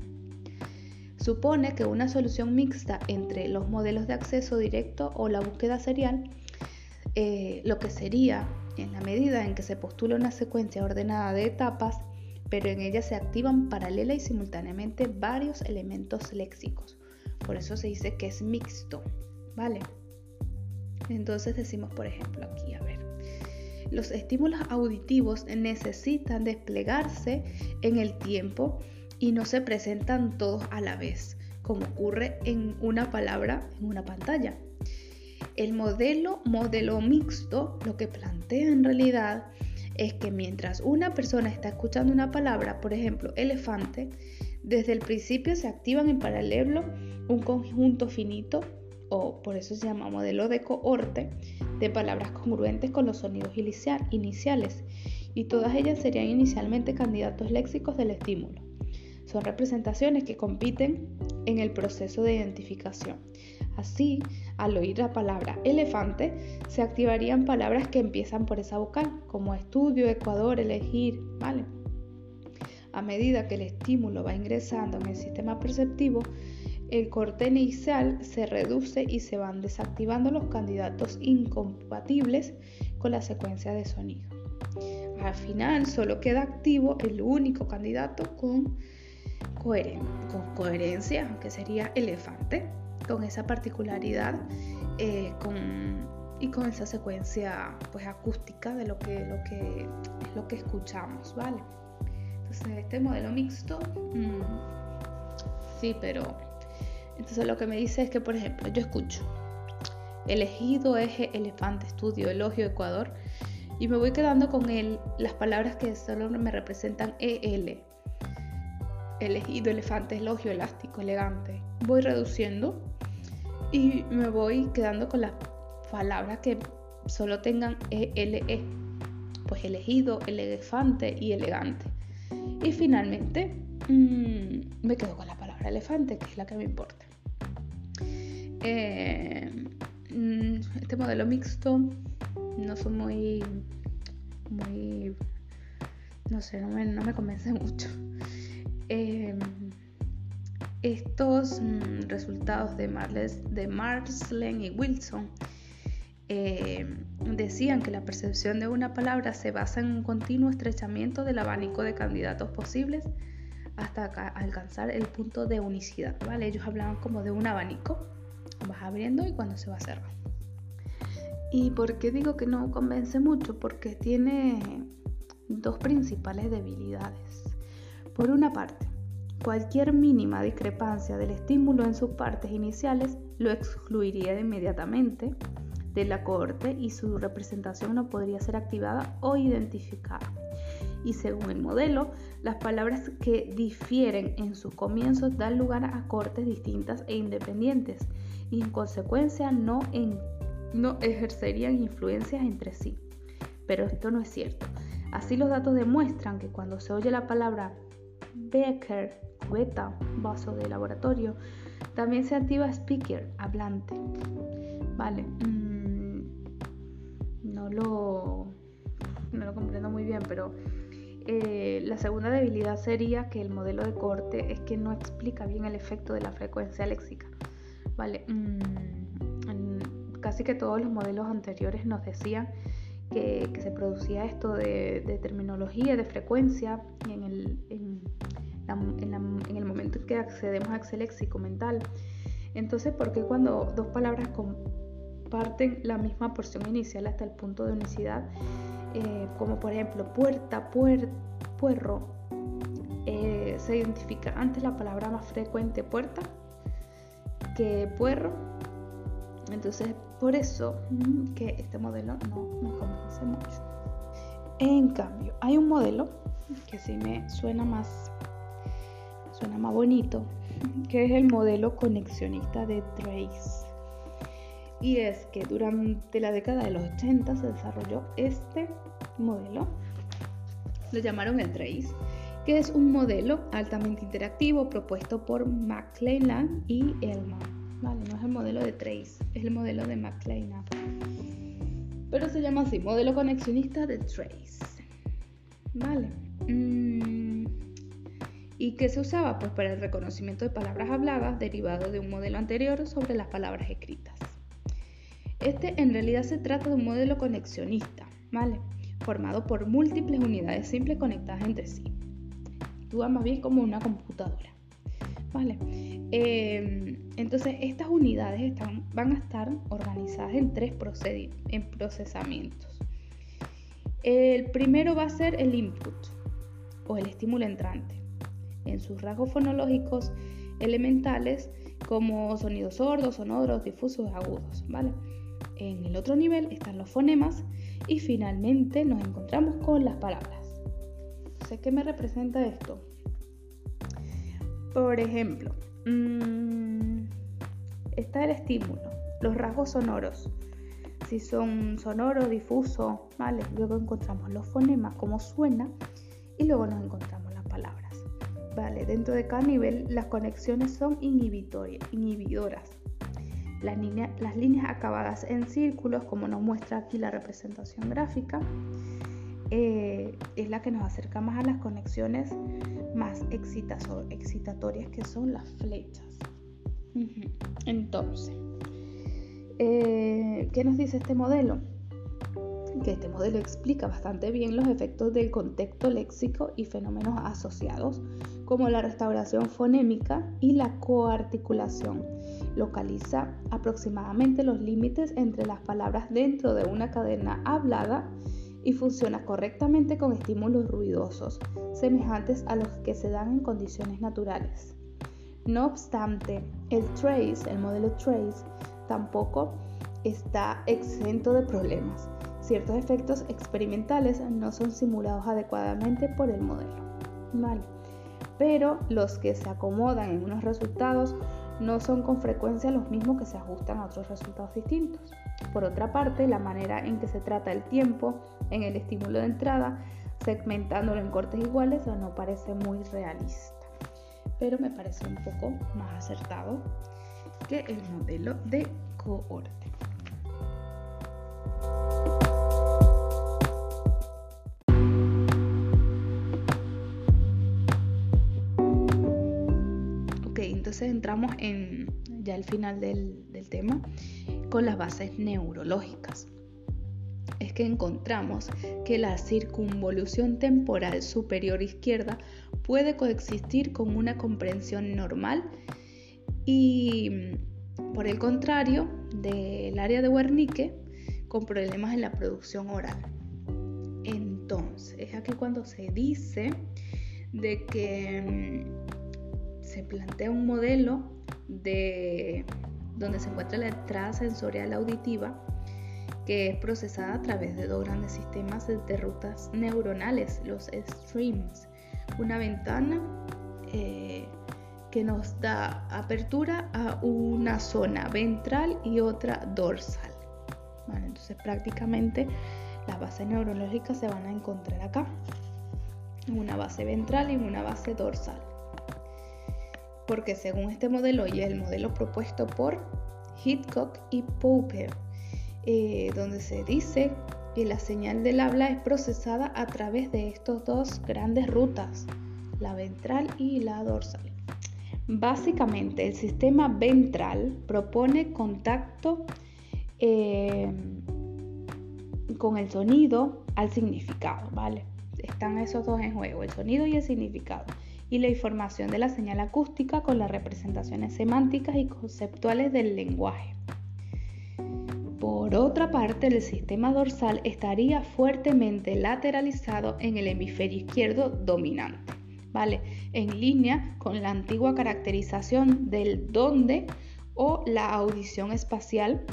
[SPEAKER 1] Supone que una solución mixta entre los modelos de acceso directo o la búsqueda serial, eh, lo que sería en la medida en que se postula una secuencia ordenada de etapas, pero en ella se activan paralela y simultáneamente varios elementos léxicos. Por eso se dice que es mixto, ¿vale? Entonces decimos, por ejemplo, aquí, a ver, los estímulos auditivos necesitan desplegarse en el tiempo y no se presentan todos a la vez, como ocurre en una palabra en una pantalla. El modelo modelo mixto lo que plantea en realidad es que mientras una persona está escuchando una palabra, por ejemplo, elefante, desde el principio se activan en paralelo un conjunto finito, o por eso se llama modelo de cohorte, de palabras congruentes con los sonidos iniciales, y todas ellas serían inicialmente candidatos léxicos del estímulo. Son representaciones que compiten en el proceso de identificación. Así, al oír la palabra elefante, se activarían palabras que empiezan por esa vocal, como estudio, ecuador, elegir, ¿vale? A medida que el estímulo va ingresando en el sistema perceptivo, el corte inicial se reduce y se van desactivando los candidatos incompatibles con la secuencia de sonido. Al final solo queda activo el único candidato con, con coherencia, que sería elefante. Con esa particularidad eh, y con esa secuencia pues acústica de lo que, escuchamos, ¿vale? Entonces este modelo mixto, mm, sí, pero entonces lo que me dice es que, por ejemplo, yo escucho elegido eje, elefante, estudio, elogio, Ecuador, y me voy quedando con el, las palabras que solo me representan EL. Elegido, elefante, elogio, elástico, elegante. Voy reduciendo y me voy quedando con las palabras que solo tengan ELE. Pues elegido, elefante y elegante. Y finalmente mm, me quedo con la palabra elefante, que es la que me importa. Eh, mm, este modelo mixto no son muy, muy, no sé, no me, convence mucho. Eh, estos mm, resultados de, Marles, Marslen y Wilson eh, decían que la percepción de una palabra se basa en un continuo estrechamiento del abanico de candidatos posibles hasta alcanzar el punto de unicidad, ¿vale? Ellos hablaban como de un abanico, vas abriendo y cuando se va cerrando. ¿Y por qué digo que no convence mucho? Porque tiene dos principales debilidades. Por una parte, cualquier mínima discrepancia del estímulo en sus partes iniciales lo excluiría inmediatamente de la cohorte y su representación no podría ser activada o identificada. Y según el modelo, las palabras que difieren en sus comienzos dan lugar a cortes distintas e independientes y en consecuencia no, no ejercerían influencias entre sí. Pero esto no es cierto. Así los datos demuestran que cuando se oye la palabra Becker, cubeta, vaso de laboratorio, también se activa speaker, hablante. Vale, mm, no, lo, no lo comprendo muy bien, pero eh, la segunda debilidad sería que el modelo de corte es que no explica bien el efecto de la frecuencia léxica. Vale, mm, casi que todos los modelos anteriores nos decían que, se producía esto de, terminología, de frecuencia en el, el momento en que accedemos a ese léxico mental. Entonces, ¿por qué cuando dos palabras comparten la misma porción inicial hasta el punto de unicidad, eh, como por ejemplo puerta, puer, puerro, eh, se identifica antes la palabra más frecuente puerta puerro. Entonces, por eso mm, que este modelo no me convence mucho. En cambio, hay un modelo que sí me suena más, suena más bonito, que es el modelo conexionista de Trace. Y es que durante la década de los 80 se desarrolló este modelo, lo llamaron el Trace, que es un modelo altamente interactivo propuesto por McClellan y Elman. Vale, no es el modelo de Trace, es el modelo de McClellan. Pero se llama así, modelo conexionista de Trace. Vale. Mm, ¿Y qué se usaba? Pues para el reconocimiento de palabras habladas derivado de un modelo anterior sobre las palabras escritas. Este en realidad se trata de un modelo conexionista, ¿vale? Formado por múltiples unidades simples conectadas entre sí actúa más bien como una computadora. ¿Vale? Em, entonces, estas unidades están, van a estar organizadas en tres en procesamientos. El primero va a ser el input o el estímulo entrante. En sus rasgos fonológicos elementales como sonidos sordos, sonoros, difusos, agudos. ¿vale? En el otro nivel están los fonemas y finalmente nos encontramos con las palabras. ¿qué me representa esto? Por ejemplo, mm, está el estímulo, los rasgos sonoros. Si son sonoro, difuso, ¿vale? Luego encontramos los fonemas, cómo suena, y luego nos encontramos. Dentro de cada nivel las conexiones son inhibidoras. Las, las líneas acabadas en círculos, como nos muestra aquí la representación gráfica, eh, es la que nos acerca más a las conexiones más excitatorias que son las flechas. Entonces, eh, ¿qué nos dice este modelo? Que este modelo explica bastante bien los efectos del contexto léxico y fenómenos asociados, como la restauración fonémica y la coarticulación. Localiza aproximadamente los límites entre las palabras dentro de una cadena hablada y funciona correctamente con estímulos ruidosos, semejantes a los que se dan en condiciones naturales. No obstante, el trace, el modelo trace, tampoco está exento de problemas. Ciertos efectos experimentales no son simulados adecuadamente por el modelo. Vale. Pero los que se acomodan en unos resultados no son con frecuencia los mismos que se ajustan a otros resultados distintos. Por otra parte, la manera en que se trata el tiempo en el estímulo de entrada, segmentándolo en cortes iguales, no parece muy realista, pero me parece un poco más acertado que el modelo de cohorte. Entramos en ya el final del, del tema con las bases neurológicas. Es que encontramos que la circunvolución temporal superior izquierda puede coexistir con una comprensión normal y por el contrario del área de Wernicke con problemas en la producción oral. Entonces, es aquí cuando se dice de que se plantea un modelo de donde se encuentra la entrada sensorial auditiva que es procesada a través de dos grandes sistemas de rutas neuronales, los streams. Una ventana eh, que nos da apertura a una zona ventral y otra dorsal. entonces prácticamente las bases neurológicas se van a encontrar acá. Una base ventral y una base dorsal porque según este modelo y el modelo propuesto por Hitchcock y Popper, eh, donde se dice que la señal del habla es procesada a través de estos dos grandes rutas, la ventral y la dorsal. Básicamente, el sistema ventral propone contacto eh, con el sonido al significado, ¿vale? Están esos dos en juego, el sonido y el significado y la información de la señal acústica con las representaciones semánticas y conceptuales del lenguaje. Por otra parte, el sistema dorsal estaría fuertemente lateralizado en el hemisferio izquierdo dominante, ¿vale? En línea con la antigua caracterización del dónde o la audición espacial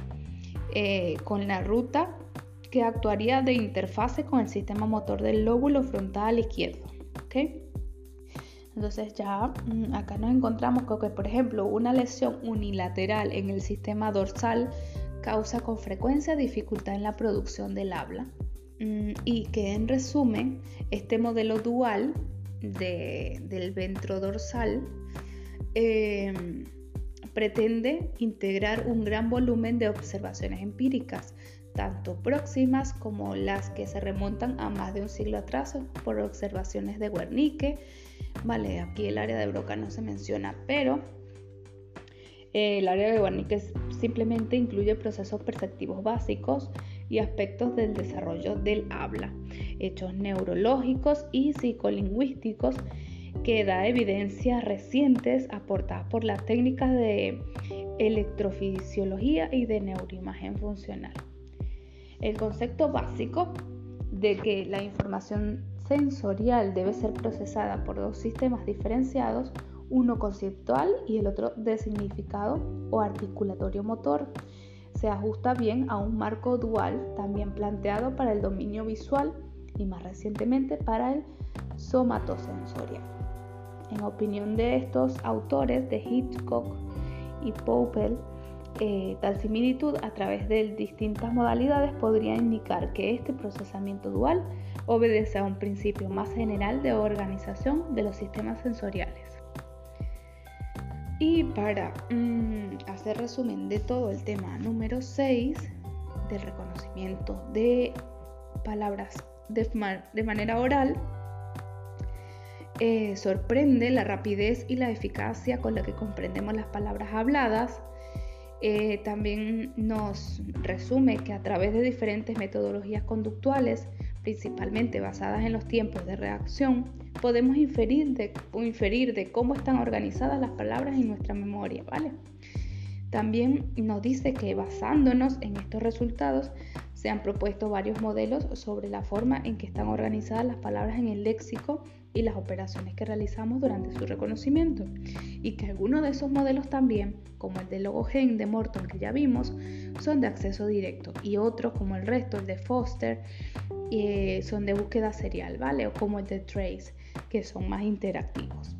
[SPEAKER 1] eh, con la ruta que actuaría de interfase con el sistema motor del lóbulo frontal izquierdo. Entonces ya mm, acá nos encontramos con que, por ejemplo, una lesión unilateral en el sistema dorsal causa con frecuencia dificultad en la producción del habla. Mm, y que en resumen, este modelo dual del ventro dorsal em, pretende integrar un gran volumen de observaciones empíricas, tanto próximas como las que se remontan a más de un siglo atrás por observaciones de Wernicke, Vale, aquí el área de Broca no se menciona, pero eh, el área de Wernicke simplemente incluye procesos perceptivos básicos y aspectos del desarrollo del habla, hechos neurológicos y psicolingüísticos que da evidencias recientes aportadas por las técnicas de electrofisiología y de neuroimagen funcional. El concepto básico de que la información sensorial debe ser procesada por dos sistemas diferenciados, uno conceptual y el otro de significado o articulatorio motor. Se ajusta bien a un marco dual también planteado para el dominio visual y más recientemente para el somatosensorial. En opinión de estos autores de Hitchcock y Popel, eh, tal similitud a través de distintas modalidades podría indicar que este procesamiento dual obedece a un principio más general de organización de los sistemas sensoriales. Y para mm, hacer resumen de todo el tema número 6 del reconocimiento de palabras de, manera oral, eh, sorprende la rapidez y la eficacia con la que comprendemos las palabras habladas Eh, también nos resume que a través de diferentes metodologías conductuales, principalmente basadas en los tiempos de reacción, podemos inferir de, inferir de cómo están organizadas las palabras en nuestra memoria, ¿vale? También nos dice que basándonos en estos resultados se han propuesto varios modelos sobre la forma en que están organizadas las palabras en el léxico y las operaciones que realizamos durante su reconocimiento. Y que algunos de esos modelos también, como el de Logogen de Morton que ya vimos, son de acceso directo y otros como el resto, el de Foster, eh, son de búsqueda serial, ¿vale? O como el de Trace, que son más interactivos.